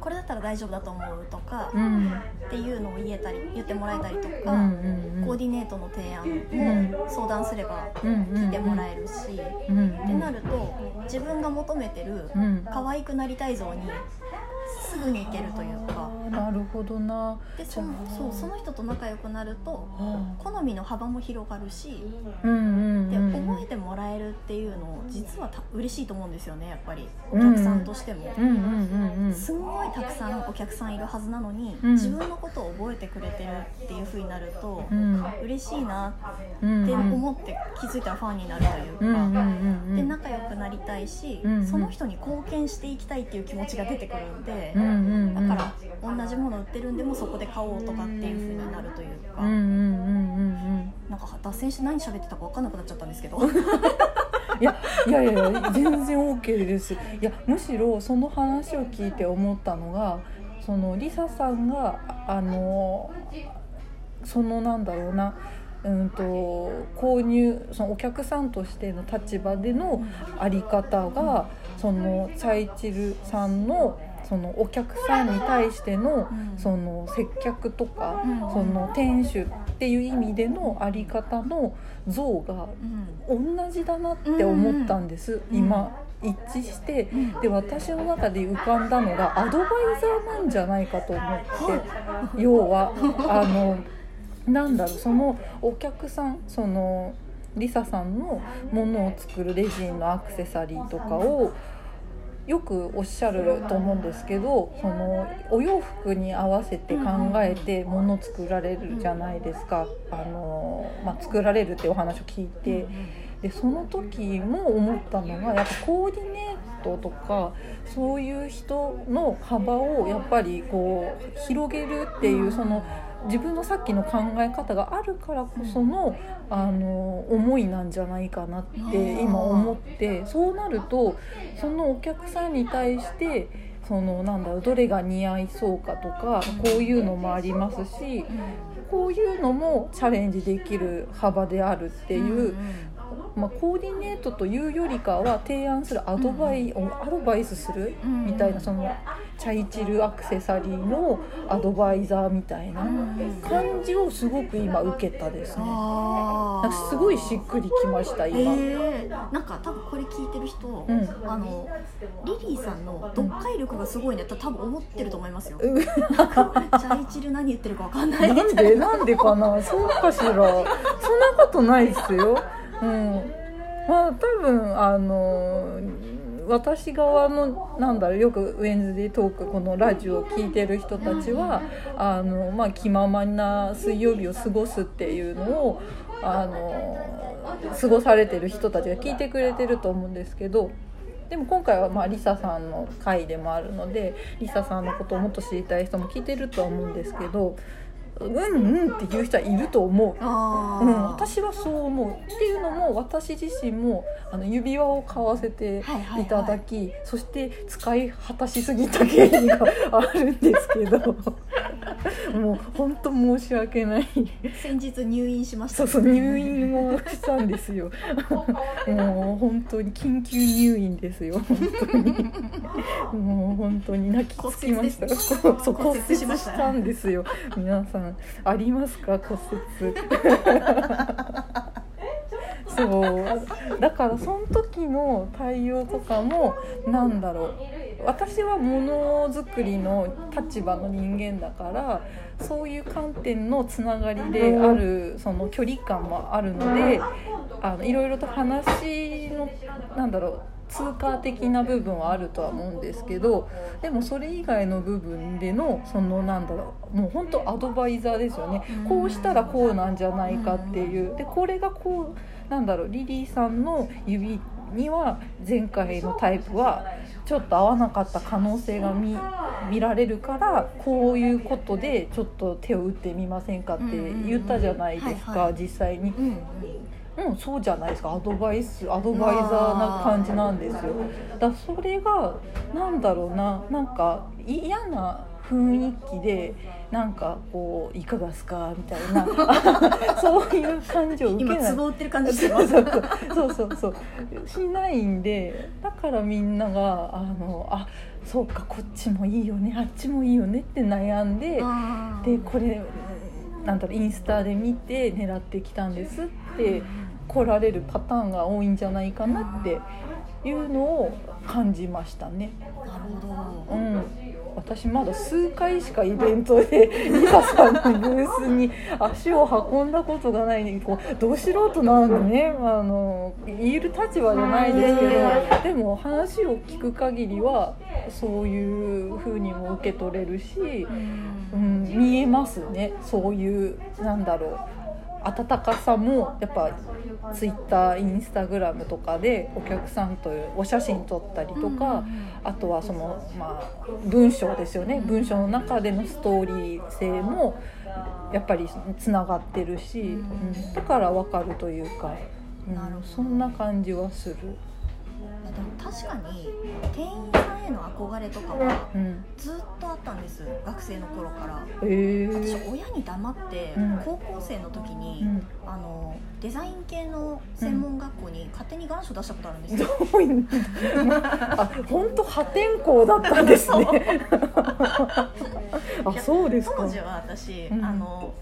これだったら大丈夫だと思うとか、うん。うんっていうのを言えたり言ってもらえたりとか、うんうんコーディネートの提案も相談すれば聞いてもらえるし、うんうん。ってなると自分が求めてるうん。可愛くなりたい像にすぐに行けるというか。なるほどな。でそのそうその人と仲良くなるとあ好みの幅も広がるしーうんうんでうんうん。覚えてもらえるっていうの実はた嬉しいと思うんですよねやっぱり。お客さんとしても。うんうんうんうん。すんごいたくさんお客さんいるはずなのに、うん。自分のことを覚えてくれてるっていう風になると、うん。嬉しいなうんって思って気づいたらファンになるというか、うんうんうんうんで仲良くなりたいし、その人に貢献していきたいっていう気持ちが出てくるんで、うんうんうん。だから同じもの売ってるんでもそこで買おうとかっていう風になるというか、うんうんうんうんうんなんか脱線して何喋ってたか分かんなくなっちゃったんですけど。(laughs) いやいやいやいや全然 OK です。いやむしろその話を聞いて思ったのがそのリサさんがあのそのなんだろうなうんと購入そのお客さんとしての立場でのあり方がそのチャイチルさんのそのお客さんに対してのうん。その接客とかうん。その店主っていう意味でのあり方の像がうん。同じだなって思ったんです、うん。今一致して。うん。で私の中で浮かんだのがアドバイザーなんじゃないかと思って。要はあのなんだろうそのお客さんそのリサさんのものを作るレジンのアクセサリーとかをよくおっしゃると思うんですけどそのお洋服に合わせて考えてもの作られるじゃないですか。あの、まあ、作られるってお話を聞いて。でその時も思ったのがやっぱコーディネートとかそういう人の幅をやっぱりこう広げるっていうその自分のさっきの考え方があるからこそのあの思いなんじゃないかなって今思ってそうなるとそのお客さんに対してそのなんだろうどれが似合いそうかとかこういうのもありますしこういうのもチャレンジできる幅であるっていう。まあ、コーディネートというよりかは提案するアドバイ,、アドバイスするうんみたいなそのチャイチルアクセサリーのアドバイザーみたいな感じをすごく今受けたですね。あなんかすごいしっくりきました今。えー、なんか多分これ聞いてる人、うん。あのリリーさんの読解力がすごいねと多分思ってると思いますよ。(laughs) チうャイチル何言ってるかわかんない。みなんでなんでかな。そうかしら。そんなことないですよ。うん、まあ多分あの私側のなんだろうよくウェンズデートークこのラジオを聞いてる人たちはあの、まあ、気ままな水曜日を過ごすっていうのをあの過ごされてる人たちが聞いてくれてると思うんですけどでも今回はまあリサさんの回でもあるのでリサさんのことをもっと知りたい人も聞いてるとは思うんですけどうんうんっていう人はいると思う。あうん、ー私はそう思う。っていうのも私自身もあの指輪を買わせてはいはいはい。いただき、そして使い果たしすぎた経緯が (laughs) あるんですけど。もう本当申し訳ない。先日入院しました。そうそう入院をしたんですよ。(laughs) もう本当に緊急入院ですよ。本当に。もう本当に泣きつきました。骨折しましたんですよ。皆さんありますか？骨折。(laughs) そう。だからその時の対応とかもなんだろう。私はものづくりの立場の人間だからそういう観点のつながりであるその距離感もあるのであのいろいろと話のなんだろう通過的な部分はあるとは思うんですけどでもそれ以外の部分でのそのなんだろうもう本当アドバイザーですよね。うんこうしたらこうなんじゃないかっていう。でこれがこうなんだろうリリーさんの指には前回のタイプはちょっと合わなかった可能性が見見られるからこういうことでちょっと手を打ってみませんかって言ったじゃないですかはい実際に。うんうん、そうじゃないですか。アドバイスアドバイザーな感じなんですよ。だそれがなんだろうな。なんか嫌な雰囲気でなんかこういかがですかみたいな。(laughs) そういう感じを受けない。今ってる感じしてます。(laughs) そうそうそうしないんでだからみんながあのあそうかこっちもいいよね。あっちもいいよねって悩んででこれなんだろうインスタで見て狙ってきたんですって来られるパターンが多いんじゃないかなっていうのを感じましたね。なるほど。うん。私まだ数回しかイベントで (laughs) リサさんのブースに足を運んだことがないのにこうど素人なんでね。あの言える立場じゃないですけどでも話を聞く限りはそういう風にも受け取れるし、うん、見えますね。そういうなんだろう温かさもやっぱツイッターインスタグラムとかでお客さんとお写真撮ったりとか、あとはその、まあ、文章ですよね。文章の中でのストーリー性もやっぱりつながってるし、うんだから分かるというか、うん、そんな感じはする。でも多確かに店員さんへの憧れとかはうん。ずっとあったんです学生の頃から。え私ー親に黙ってうん。高校生の時に、うん。あのデザイン系の専門学校に勝手に願書出したことあるんですよ、どういう (laughs) あ本当破天荒だったんですね。あそうですか。当時は私、うん。あの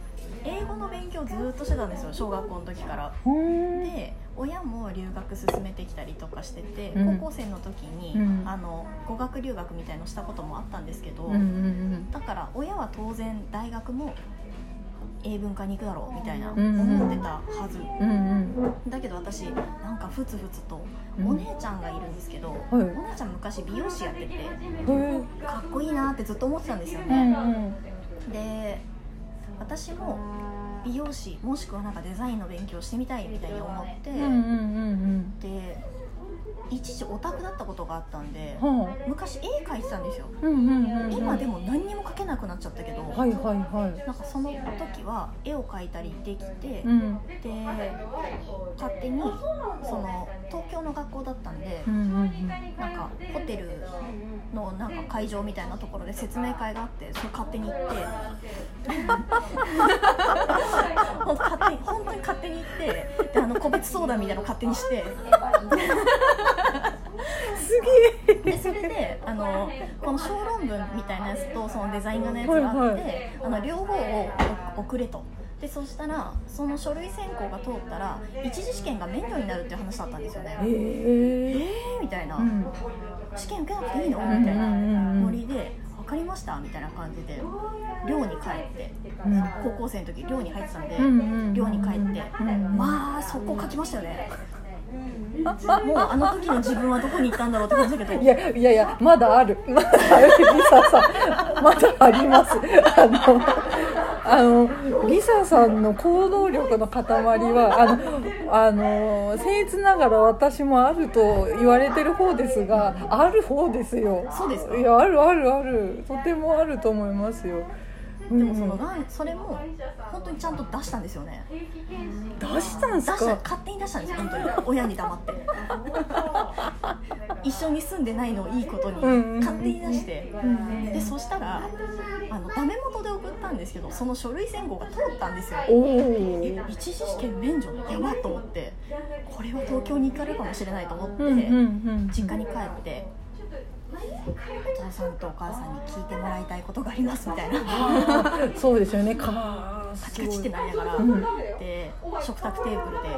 英語の勉強ずっとしてたんですよ小学校の時から。で親も留学進めてきたりとかしてて、うん。高校生の時に、うん。あの語学留学みたいのしたこともあったんですけど、うんうんだから親は当然大学も英文科に行くだろうみたいなうんうん思ってたはず、うんうん。だけど私なんかふつふつとうん。お姉ちゃんがいるんですけど、はい。お姉ちゃん昔美容師やっててうんへかっこいいなってずっと思ってたんですよえうんね、で私も美容師もしくはなんかデザインの勉強してみたいみたいに思って、で一時オタクだったことがあったんでうん。は昔絵描いてたんですよ。あうんうんうんうん。今でも何にも描けなくなっちゃったけど、はいはいはい。なんかその時は絵を描いたりできて、うん。で勝手にその東京の学校だったんで、うんうんなんかホテルのなんか会場みたいなところで説明会があってそれ勝手に行って。ほんと勝手に本当に勝手に行ってであの個別相談みたいなの勝手にして (laughs) すげえ。でそれであのこの小論文みたいなやつとそのデザイン画のやつがあって、はいはい。あの両方を送れと。でそしたらその書類選考が通ったら一次試験が免除になるっていう話だったんですよね。えええーみたいな、うん。試験受けなくていいの？うんみたいなノリで「分かりました」みたいな感じで寮に帰って。うん。高校生の時寮に入ってたんでうんうんうん寮に帰って。うんまあ速攻書きましたよねもうあの時の自分はどこに行ったんだろうって感じだけど。いやいやいやまだある。まだある。リサさんまだあります。あのあのリサさんの行動力の塊はあのあの僭越ながら私もあると言われてる方ですがある方ですよ。そうですか？いやあるあるある。とてもあると思いますよでもそのうんがんそれも本当にちゃんと出したんですよね。出したんです出したか勝手に出したんですよ本当に。親に黙って。(laughs) 一緒に住んでないのをいいことに。勝手に出して。うんでそしたらあのダメ元で送ったんですけどその書類選考が通ったんですよ。一次試験免除やばっと思って。これは東京に行かれるかもしれないと思って、うんうんうん。実家に帰ってお父さんとお母さんに聞いてもらいたいことがありますみたいな。(laughs) そうですよね。かカチカチってなりながら、うんで食卓テーブルで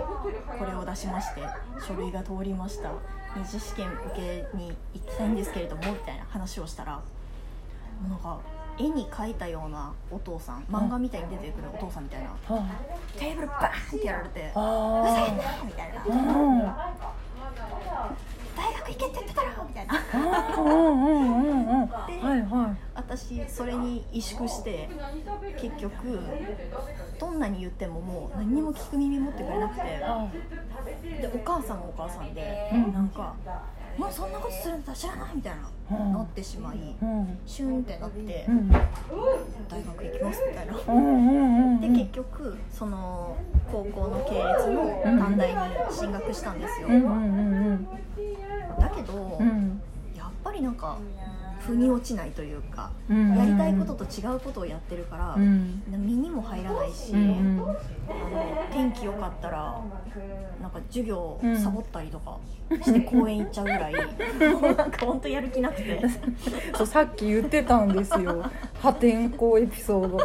これを出しまして書類が通りました。二次試験受けに行きたいんですけれどもみたいな話をしたらなんか絵に描いたようなお父さん漫画みたいに出てくるお父さんみたいな。はテーブルバーンってやられて「うるあさいな!」みたいな。あうん「大学行けって言ってたろ!」みたいな。うんうんうんうん。はいは私それに萎縮して結局どんなに言ってももう何にも聞く耳持ってくれなくて。でお母さんもお母さんで、うん。なんか「もうそんなことするんだ知らない」みたいな、うん。なってしまいうん。シュンってなって、うん大学行きますみたいな。うんうんうんで結局その高校の系列の短大に進学したんですよ、だけど、うん。やっぱりなんか腑に落ちないというか、うん。やりたいことと違うことをやってるから、うん。身にも入らないし、うん。うんあの天気良かったらなんか授業サボったりとかして公園行っちゃうぐらい、(laughs) もうなんか本当やる気なくて。そうさっき言ってたんですよ。破天荒エピソード。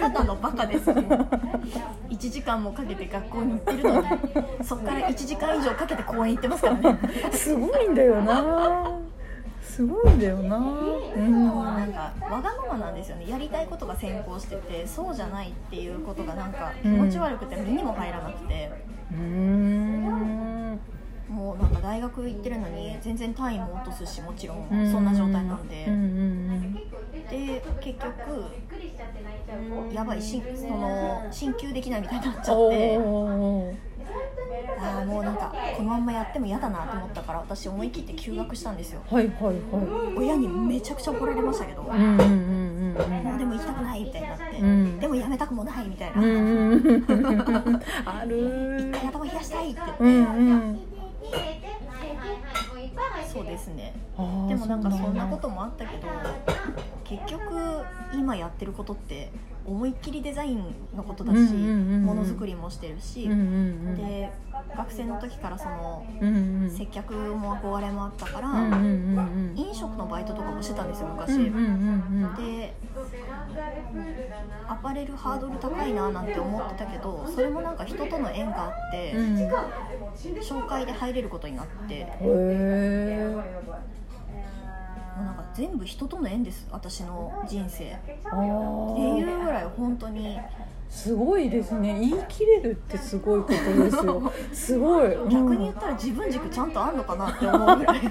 ただのバカですね。1時間もかけて学校に行ってるのにそっから1時間以上かけて公園行ってますからね。すごいんだよなすごいんだよな。うん。なんかわがままなんですよね。やりたいことが先行しててそうじゃないっていうことがなんか気持ち悪くて身にも入らなくて、うーん。もうなんか大学行ってるのに全然単位も落とすしもちろんそんな状態なんで、うんうんで結局やばいしその進級できないみたいになっちうんゃってああもうなんかこのまんまやっても嫌だなと思ったから私思い切って休学したんですよ。はいはいはい。親にめちゃくちゃ怒られましたけど、うんうんうんうん。もうでも行きたくないみたいになって、うん。でもやめたくもないみたいな、うんうん。う (laughs) んある。一回頭冷やしたいって。言って、うんうん。そうですね。でもなんかうそんなこともあったけど結局今やってることって思いっきりデザインのことだしうんうんうんうん。ものづくりもしてるし、うんうんうん。で学生の時からそのうんうん接客も憧れもあったから、うんうんうんうん飲食のバイトとかもしてたんですよ昔、うんうんうんでアパレルハードル高いななんて思ってたけどそれもなんか人との縁があって、うん。うん紹介で入れることになってもうなんか全部人との縁です私の人生。っていうぐらい本当に。すごいですね。言い切れるってすごいことですよ。(laughs) すごい。逆に言ったら自分軸ちゃんとあんのかなって思うぐらい。(laughs)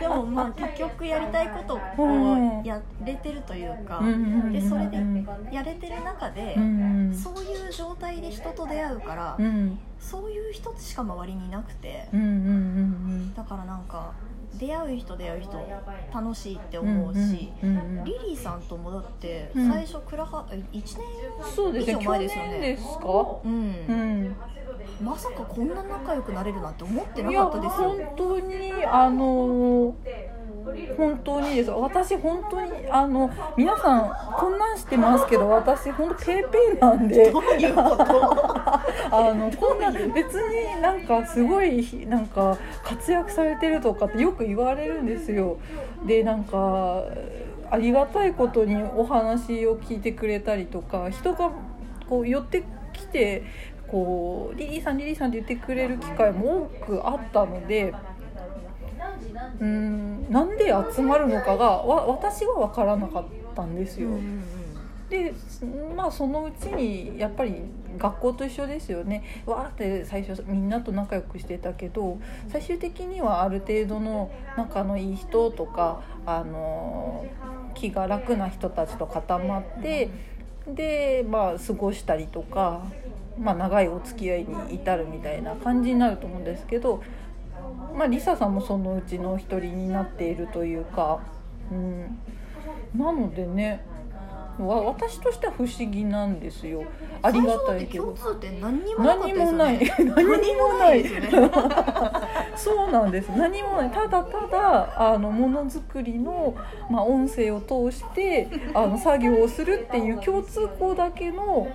でもまあ結局やりたいことをやれてるというかうんうんうんうんでそれでやれてる中でうんうんそういう状態で人と出会うからうん。そういう人しか周りにいなくて。うんうんうん。だからなんか出会う人出会う人楽しいって思うしうんうんリリーさんともだってうん。最初倉は1年そうですね以上去前ですよね。年ですか？うん。うん。まさかこんな仲良くなれるなんて思ってなかったですよ。本当にあの本当にです。私本当にあの皆さんこんなんしてますけど私本当ペーペーなんで。どういうこと？(laughs) あのこんな別になんかすごいなんか活躍されてるとかってよく言われるんですよ。でなんかありがたいことにお話を聞いてくれたりとか人がこう寄ってきてこうリリーさんリリーさんって言ってくれる機会も多くあったのでうん。なんで集まるのかがわ私は分からなかったんですよ。でまあそのうちにやっぱり学校と一緒ですよね。わーって最初みんなと仲良くしてたけど最終的にはある程度の仲のいい人とかあの気が楽な人たちと固まってでまあ過ごしたりとか、まあ、長いお付き合いに至るみたいな感じになると思うんですけど、まあ、リサさんもそのうちの一人になっているというか、うん、なのでねわ私としては不思議なんですよ。ありがたいけど。何にもない (laughs) 何にももない。(laughs) そうなんです。何もない。ただただあのものづくりの、まあ、音声を通してあの作業をするっていう共通項だけの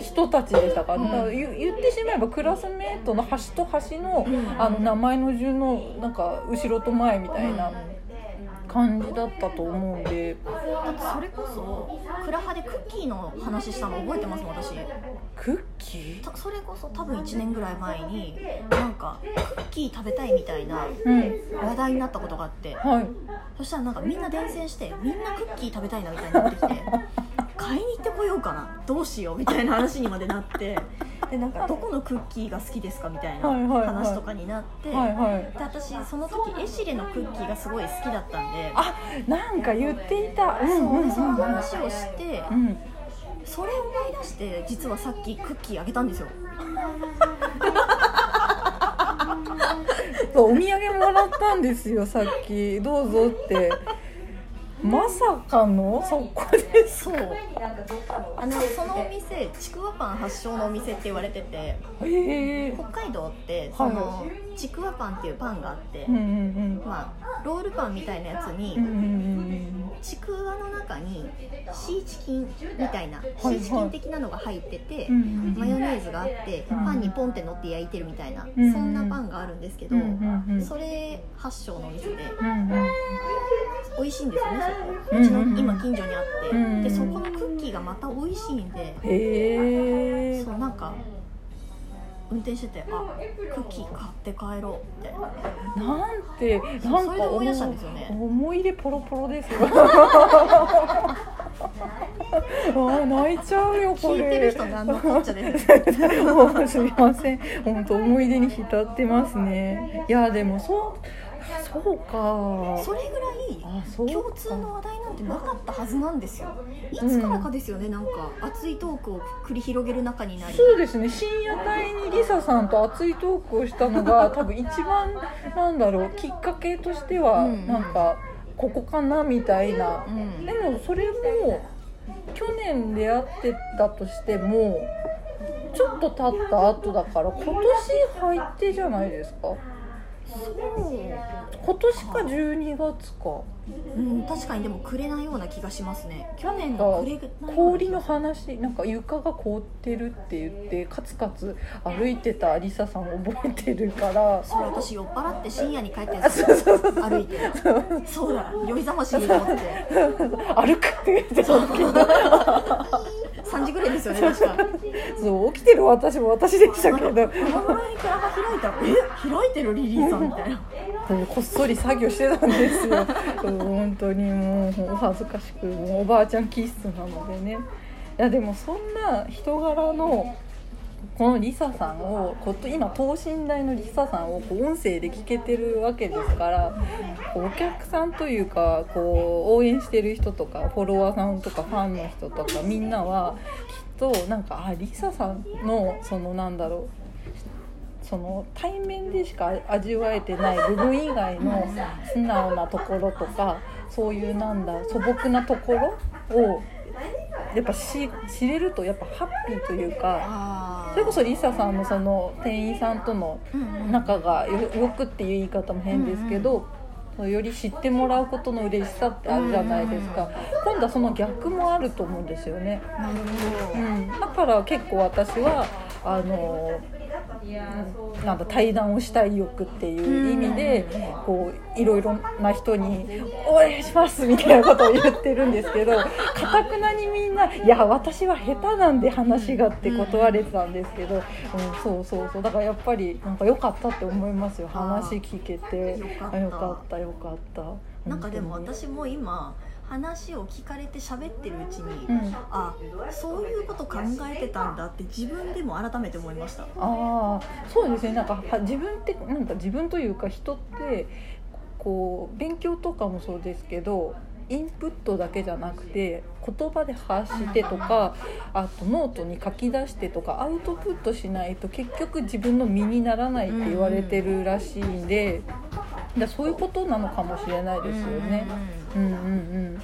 人たちでしたか？ら,、うん。だから言言ってしまえばクラスメートの端と端の,、うん。あの名前の順のなんか後ろと前みたいな感じだったと思うんで。だってそれこそクラハでクッキーの話したの覚えてます？もん私。クッキー？たそれこそ多分1年ぐらい前になんかクッキー食べたいみたいなうん。話題になったことがあって。はい。そしたらなんかみんな伝染してみんなクッキー食べたいなみたいになってきてかなどうしようみたいな話にまでなって (laughs) でなんかどこのクッキーが好きですかみたいなはいはいはい。話とかになって、はいはい。で私その時エシレのクッキーがすごい好きだったんであなんか言っていた。うんそうでそのうん。うん話をしてうん。それを思い出して実はさっきクッキーあげたんですよ。(laughs) お土産もらったんですよさっき。どうぞってまさかの？そこですそう。あのそのお店ちくわパン発祥のお店って言われてて北海道ってそのちくわパンっていうパンがあって、うんうんまあロールパンみたいなやつに、うんうんうんちくわの中にシーチキンみたいな、いシーチキン的なのが入ってて、うんうんマヨネーズがあって、うんパンにポンって乗って焼いてるみたいな、うんそんなパンがあるんですけど、うんうんうん。それ発祥のお店でうんうん。美味しいんですよねそこ。うんうちの今近所にあって、うんでそこのクッキーがまた美味しいんで、そうなんか運転しててあクッキー買って帰ろうみたいななんてなんそれでか思い出したんですよね。思い出ポロポロですよ。(laughs) あ泣いちゃうよこれ。聞いてる人何のこっちゃで。す (laughs) もうすみません。本当思い出に浸ってますね。いやでもそうそうか。それぐらい共通の話題なんてなかったはずなんですよ。いつからかですよね、なんか熱いトークを繰り広げる中になり。そうですね。深夜帯にリサさんと熱いトークをしたのが (laughs) 多分一番なんだろうきっかけとしてはうん。なんかここかなみたいな。うん。でもそれも去年出会ってたとしてもちょっと経った後だから今年入ってじゃないですか今年か12月か。うん確かにでもくれないような気がしますね。去年のくれ氷の話なんか床が凍ってるって言ってカツカツ歩いてたリサさん覚えてるから。それ私酔っ払って深夜に帰ったやつ歩いて。そうだ。酔いざましにと思って。(laughs) 歩くって言ってた時3時ぐらいですよね確か。そう起きてる私も私でしたけど。このぐらいにから開いた。らえ開いてるリリーさんみたいな。こっそり作業してたんですよ。本当にもうお恥ずかしくもうおばあちゃん気質なのでね。いやでもそんな人柄のこのリサさんを今等身大のリサさんをこう音声で聞けてるわけですからお客さんというかこう応援してる人とかフォロワーさんとかファンの人とかみんなはきっとなんかあリサさんのそのなんだろうその対面でしか味わえてない部分以外の素直なところとかそういうなんだ素朴なところをやっぱし知れるとやっぱハッピーというかあそれこそリサさんのその店員さんとの仲がよよくっていう言い方も変ですけど、より知ってもらうことの嬉しさってあるじゃないですか、今度はその逆もあると思うんですよね。なるほど、うん、だから結構私はあのなんだ対談をしたい欲っていう意味でこういろいろな人に「お願いします」みたいなことを言ってるんですけどかたくなにみんな「いや私は下手なんで話が」って断れてたんですけど、うん、そうそうそう。だからやっぱりなんか良かったって思いますよ。話聞けて。よかった。あよかったよかった。なんかでも私も今話を聞かれて喋ってるうちに、うん。あそういうこと考えてたんだって自分でも改めて思いました。ああそうですね。なんかは自分ってなんか自分というか人ってこう勉強とかもそうですけどインプットだけじゃなくて言葉で発してとかあとノートに書き出してとかアウトプットしないと結局自分の身にならないって言われてるらしいんでだそういうことなのかもしれないですよね。うんうんうん、だ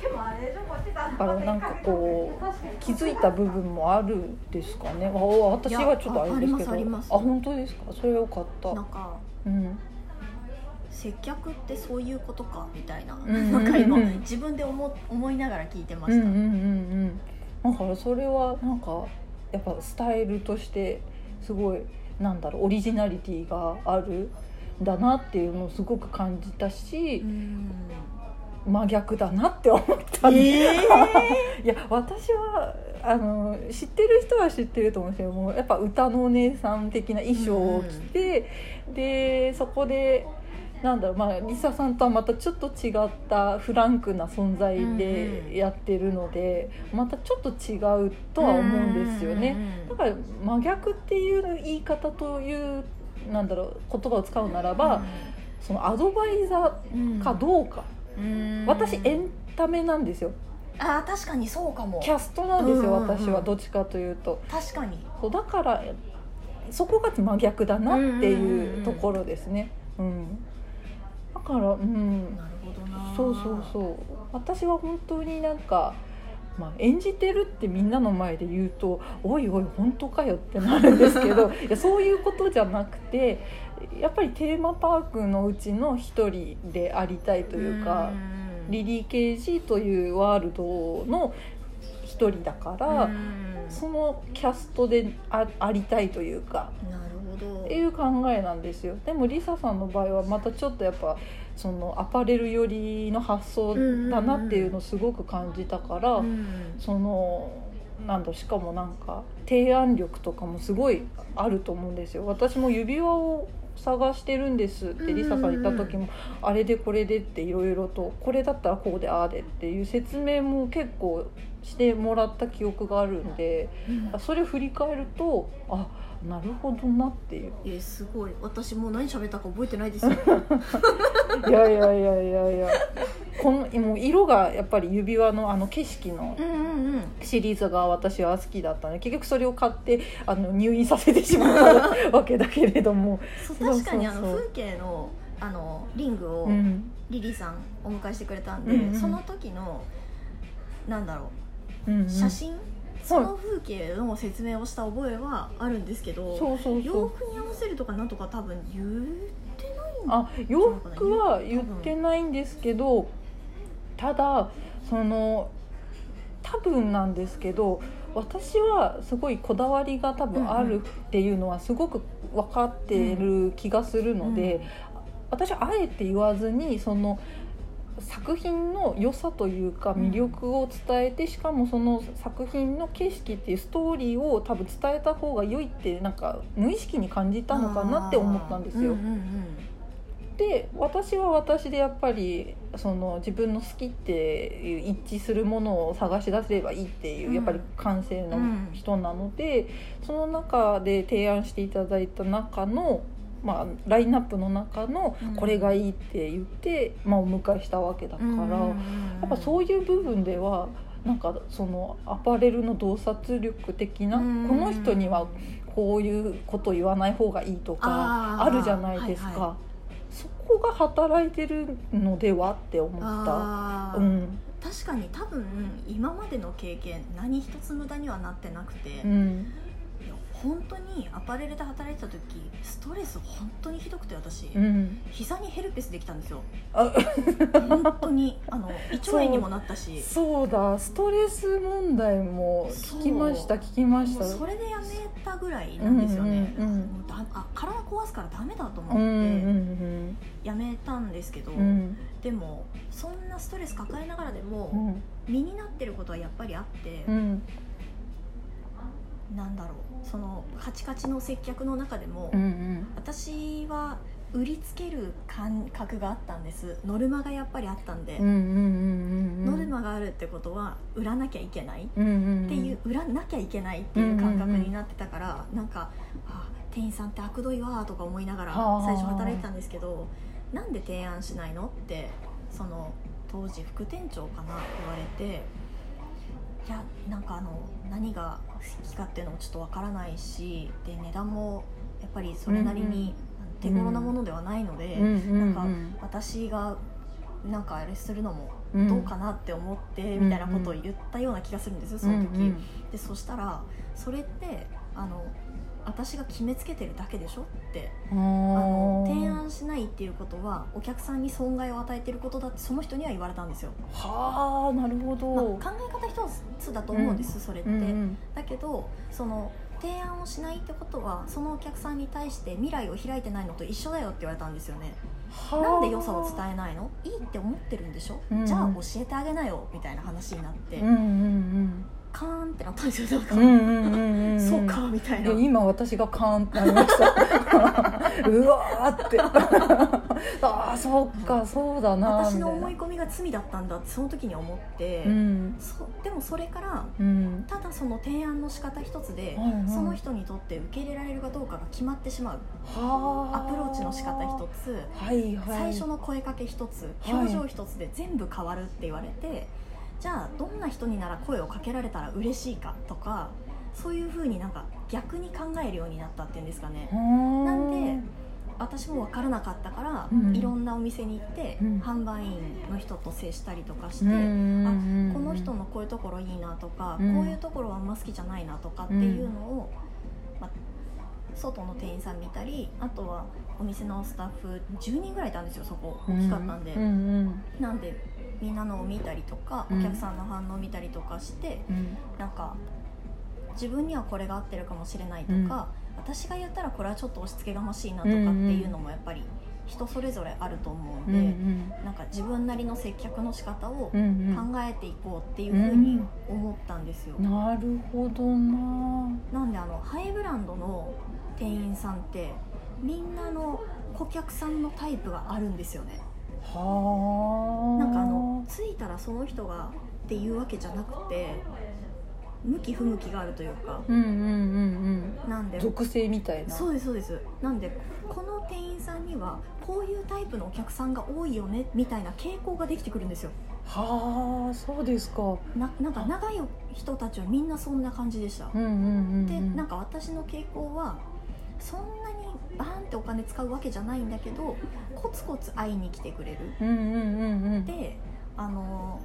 からなんかこう気づいた部分もあるんですかね。あ私はちょっとあれですけど。ああ本当ですか？それはよかった。なんかうん。接客ってそういうことかみたいな,、なんか今自分で思思いながら聞いてました、うんうんうんうん。だからそれはなんかやっぱスタイルとしてすごいなんだろうオリジナリティがある。んだなっていうのをすごく感じたしう、ん。真逆だなって思ったんで、え (laughs) いや私はあの知ってる人は知ってると思うんですけどもやっぱ歌のお姉さん的な衣装を着て、でそこでなんだろうまあリサさんとはまたちょっと違ったフランクな存在うんうん。でやってるので、またちょっと違うとは思うんですよね。だから真逆っていう言い方というなんだろう言葉を使うならば、そのアドバイザーかどうか、うん。私エンタメなんですよ。あー確かにそうかも。キャストなんですよ、私はどっちかというと。確かに。そうだからそこが真逆だなっていうところですね、うん。だからうん。なるほどな。そうそうそう。私は本当になんか、まあ、演じてるってみんなの前で言うと「おいおい本当かよ」ってなるんですけど (laughs) いやそういうことじゃなくてやっぱりテーマパークのうちの一人でありたいというか。ん。リリー・ケージというワールドの一人だから、うん。そのキャストであありたいというかなるほど。っていう考えなんですよ。でもリサさんの場合はまたちょっとやっぱそのアパレル寄りの発想だなっていうのをすごく感じたから、うん。そのなんだしかもなんか提案力とかもすごいあると思うんですよ。私も指輪を探してるんですってリサさん言った時も、あれでこれでっていろいろとこれだったらこうでああでっていう説明も結構してもらった記憶があるんでそれを振り返るとあなるほどなっていう。えすごい。私もう何喋ったか覚えてないですよ。(laughs) いやいやいやいやいや。このもう色がやっぱり指輪のあの景色のシリーズが私は好きだったので結局それを買ってあの入院させてしまったわけだけれども、確かにあの風景のあのリングをうん。リリーさんお迎えしてくれたんで、うんうんその時のなんだろう。んうん。う写真、その風景の説明をした覚えはあるんですけどそうそうそ洋服に合わせるとかなんとか多分言ってないあ洋服は言ってないんですけどただその多分なんですけど私はすごいこだわりが多分あるっていうのはすごく分かってる気がするので、私はあえて言わずにその作品の良さというか魅力を伝えてしかもその作品の景色っていうストーリーを多分伝えた方が良いってなんか無意識に感じたのかなって思ったんですよ。うんうんうんで私は私でやっぱりその自分の好きっていう一致するものを探し出せればいいっていう、うん。やっぱり感性の人なので、その中で提案していただいた中の、まあ、ラインナップの中のうん。これがいいって言って、まあ、お迎えしたわけだから、やっぱそういう部分ではなんかそのアパレルの洞察力的な、うん。この人にはこういうこと言わない方がいいとかあるじゃないですか、はいはそこが働いてるのではって思った。うん。確かに多分今までの経験何一つ無駄にはなってなくて、いうん。や本当にアパレルで働いてた時ストレス本当にひどくて私、うん。膝にヘルペスできたんですよ。あ本当に。あの (laughs) 胃腸炎にもなったし。そうだ。ストレス問題も聞きました聞きました。それでやめたぐらいなんですよね、うんうんうんだあ体壊すからダメだとうん思ってうん。やめたんですけど、うん。うんでもそんなストレス抱えながらでうもん。身になってることはやっぱりあって、うん。なんだろうそのカチカチの接客の中でも、うん私は売りつける感覚があったんです。ノルマがやっぱりあったんで、うんうんうんうんノルマがあるってことは売らなきゃいけない。っうんうん。ていう、売らなきゃいけないっていう感覚になってたから、なんかあ店員さんって悪どいわとか思いながらはあ。最初働いてたんですけどなんで提案しないのってその当時副店長かな言われていやなんかあの何が好きかっていうのもちょっとわからないしで値段もやっぱりそれなりに手頃なものではないので、うんうん。なんか私がなんかあれするのもどうかなって思ってみたいなことを言ったような気がするんですよその時、うんうん。でそしたらそれってあの私が決めつけてるだけでしょってああのの提案しないっていうことはお客さんに損害を与えてることだってその人には言われたんですよ、はあなるほど、まあ、考え方一つだと思うんです、それって、うんうん。だけどその提案をしないってことはそのお客さんに対して未来を開いてないのと一緒だよって言われたんですよね。はあなんで良さを伝えないの？いいって思ってるんでしょ、うん。じゃあ教えてあげなよみたいな話になって、うんうんカーンってなったんですよなんか、うんうんうんうんうん。(laughs) そうかみたいな。今私がカーンってなりました。(laughs) うわーってああそっかそうだな私の思い込みが罪だったんだってその時に思って、なうん。でもそれからうん。ただその提案の仕方一つで、はいはい。その人にとって受け入れられるかどうかが決まってしまう。はあ。アプローチの仕方一つ。はいはい。最初の声かけ一つはい。表情一つで全部変わるって言われて、じゃあどんな人になら声をかけられたら嬉しいかとかそういうふうになんか逆に考えるようになったっていうんですかね。ななんで私も分からなかったから、うん。いろんなお店に行って、うん。販売員の人と接したりとかして、うん。うんうん。この人のこういうところいいなとか、うん。こういうところはあんま好きじゃないなとかっていうのを、まあ、外の店員さん見たりあとはお店のスタッフ10人ぐらいいたんですよそこ。大きかったんで、なんでみんなのを見たりとかうん。お客さんの反応を見たりとかして、うん。なんか自分にはこれが合ってるかもしれないとか、私が言ったらこれはちょっと押し付けがましいなとかっていうのもやっぱり人それぞれあると思うんうんうで、ん。なんか自分なりの接客の仕方を考えていこうっていうふうに思ったんですよ、なるほどな。なんであのハイブランドの店員さんってみんなの顧客さんのタイプがあるんですよね。はあ。なんかあの着いたらその人がっていうわけじゃなくて向き不向きがあるというかうんうんうんなんでうん。属性みたいな。そうですそうです。なんでこの店員さんにはこういうタイプのお客さんが多いよねみたいな傾向ができてくるんですよ。はあそうですか。ななんか長い人たちはみんなそんな感じでした、うんうんうんうん。でなんか私の傾向はそんなにバーンってお金使うわけじゃないんだけどコツコツ会いに来てくれる。うんうんうんうん。であの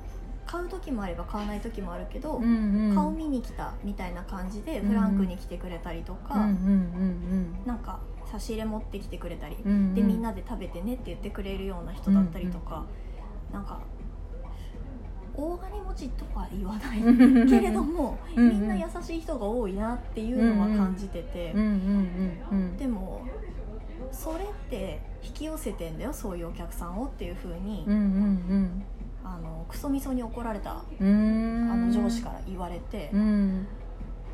買う時もあれば買わない時もあるけど、うんうん。顔見に来たみたいな感じでフランクに来てくれたりとか、うんうんうんなんか差し入れ持ってきてくれたり、うんうん。でみんなで食べてねって言ってくれるような人だったりとか、なんか大金持ちとは言わない (laughs) けれどもうんうん。みんな優しい人が多いなっていうのは感じてて、うんうんうんうん。でもそれって引き寄せてんだよそういうお客さんをっていうふうに、うんうんあのクソみそに怒られたあの上司から言われて、うん。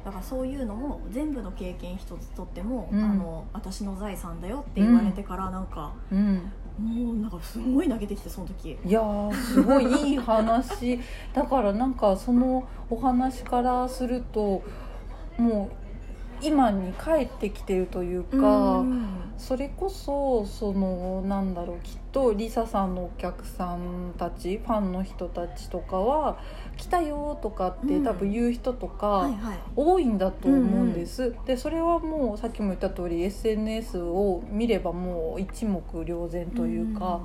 だからそういうのも全部の経験一つとっても、うん。あの私の財産だよって言われてからなんか、うん。もうなんかすごい泣けてきてその時。いやーすごいいい話。だからなんかそのお話からするともう今に帰ってきてるというか、うん。それこそそのなんだろうきっとリサさんのお客さんたちファンの人たちとかは「来たよ」とかってうん。多分言う人とか、多いんだと思うんです、でそれはもうさっきも言った通り SNS を見ればもう一目瞭然というか、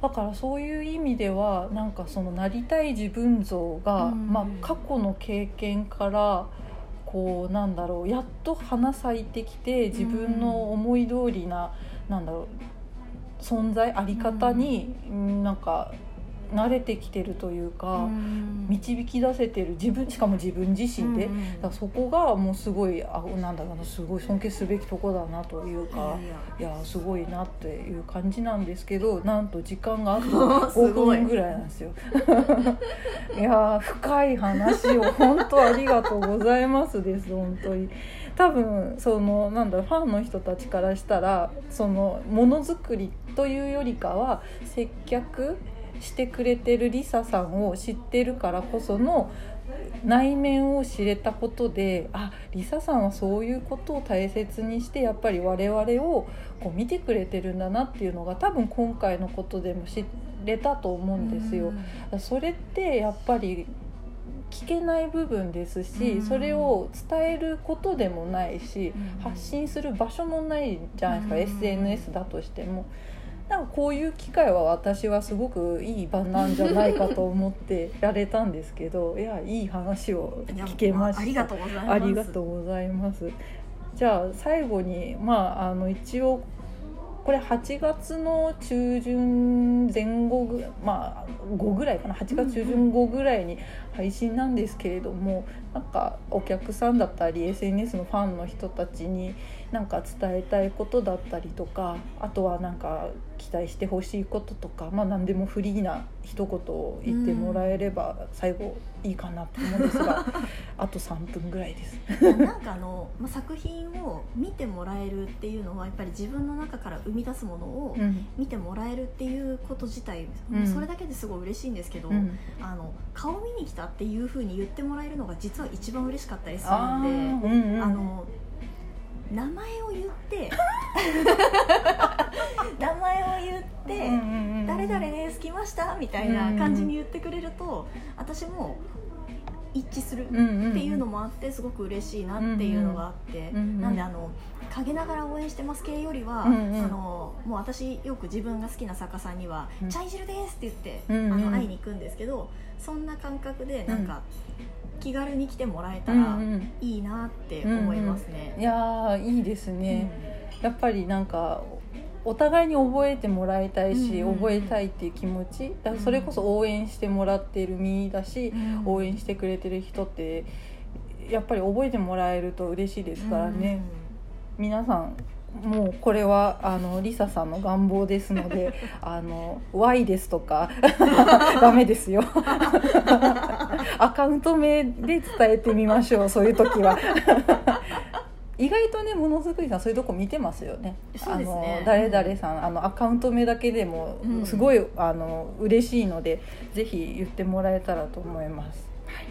だからそういう意味ではなんかそのなりたい自分像が、うん。まあ、過去の経験からこうなんだろうやっと花咲いてきて自分の思い通りな、なんだろう存在あり方に、うん。なんか慣れてきてるというか、うん。導き出せてる自分しかも自分自身で。うんうんだそこがもうすごいあなんだろうなすごい尊敬すべきとこだなというかいやいや。いやすごいなっていう感じなんですけどなんと時間があと (laughs) 5すごい。分ぐらいなんですよ。(laughs) いやー深い話を本当ありがとうございますです本当に。多分そのなんだろうファンの人たちからしたらそのものづくりというよりかは接客してくれてるリサさんを知ってるからこその内面を知れたことであリサさんはそういうことを大切にしてやっぱり我々をこう見てくれてるんだなっていうのが多分今回のことでも知れたと思うんですよ。それってやっぱり聞けない部分ですし、うん。それを伝えることでもないし、うん。発信する場所もないじゃないですか、うん。SNS だとしても。なんかこういう機会は私はすごくいい場なんじゃないかと思ってやれたんですけど (laughs) いやいい話を聞けました。ありがとうございます。ありがとうございます。じゃあ最後にまああの一応これ8月の中旬前後ぐまあ5ぐらいかな。8月中旬後ぐらいに配信なんですけれども、なんかお客さんだったり SNS のファンの人たちになんか伝えたいことだったりとかあとはなんか期待してほしいこととかまあ何でもフリーな一言を言ってもらえれば最後いいかなと思うんですが、(laughs) あと3分ぐらいです。なんかあの、まあ、作品を見てもらえるっていうのはやっぱり自分の中から生み出すものをうん。見てもらえるっていうこと自体、うん。それだけですごい嬉しいんですけど、うん。あの顔見に来たっていうふうに言ってもらえるのが実は一番嬉しかったりするあんでーうんうん。あの名前を言って (laughs) 言って、うんうんうん誰々です来ましたみたいな感じに言ってくれると、私も一致するうんうんうん。っていうのもあってすごく嬉しいなっていうのがあって、うんうんなんであの陰ながら応援してます系よりは、うんうん。あのもう私よく自分が好きな作家さんには「うん。チャイ汁です」って言って、うんうんあの会いに行くんですけどそんな感覚でなんか、気軽に来てもらえたらうんうんいいなって思いますね。いやーいいですね、やっぱりなんかお互いに覚えてもらいたいし、覚えたいっていう気持ちだそれこそ応援してもらってる身だし、うん。応援してくれてる人ってやっぱり覚えてもらえると嬉しいですからね、皆さんもうこれはあのリサさんの願望ですので (laughs) あの Y ですとか (laughs) ダメですよ。(laughs) アカウント名で伝えてみましょうそういう時は意外とねものづくりさんそういうとこ見てますよね。そうですね。あの誰々さんあのアカウント名だけでもうんすごい、あの嬉しいのでぜひ言ってもらえたらと思います、はい。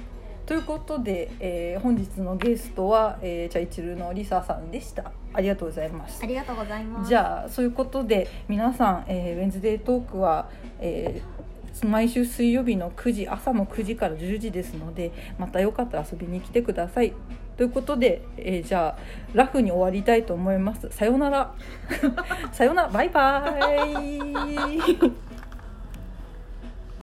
ということで、えー本日のゲストは、えー、チャイチルのリサさんでした。ありがとうございます。ありがとうございます。じゃあそういうことで皆さん、えーウェンズデートークは、えー毎週水曜日の9時朝の9時から10時ですのでまたよかったら遊びに来てくださいということで、えーじゃあラフに終わりたいと思います。さようなら。(laughs) さようなら。バイバイ。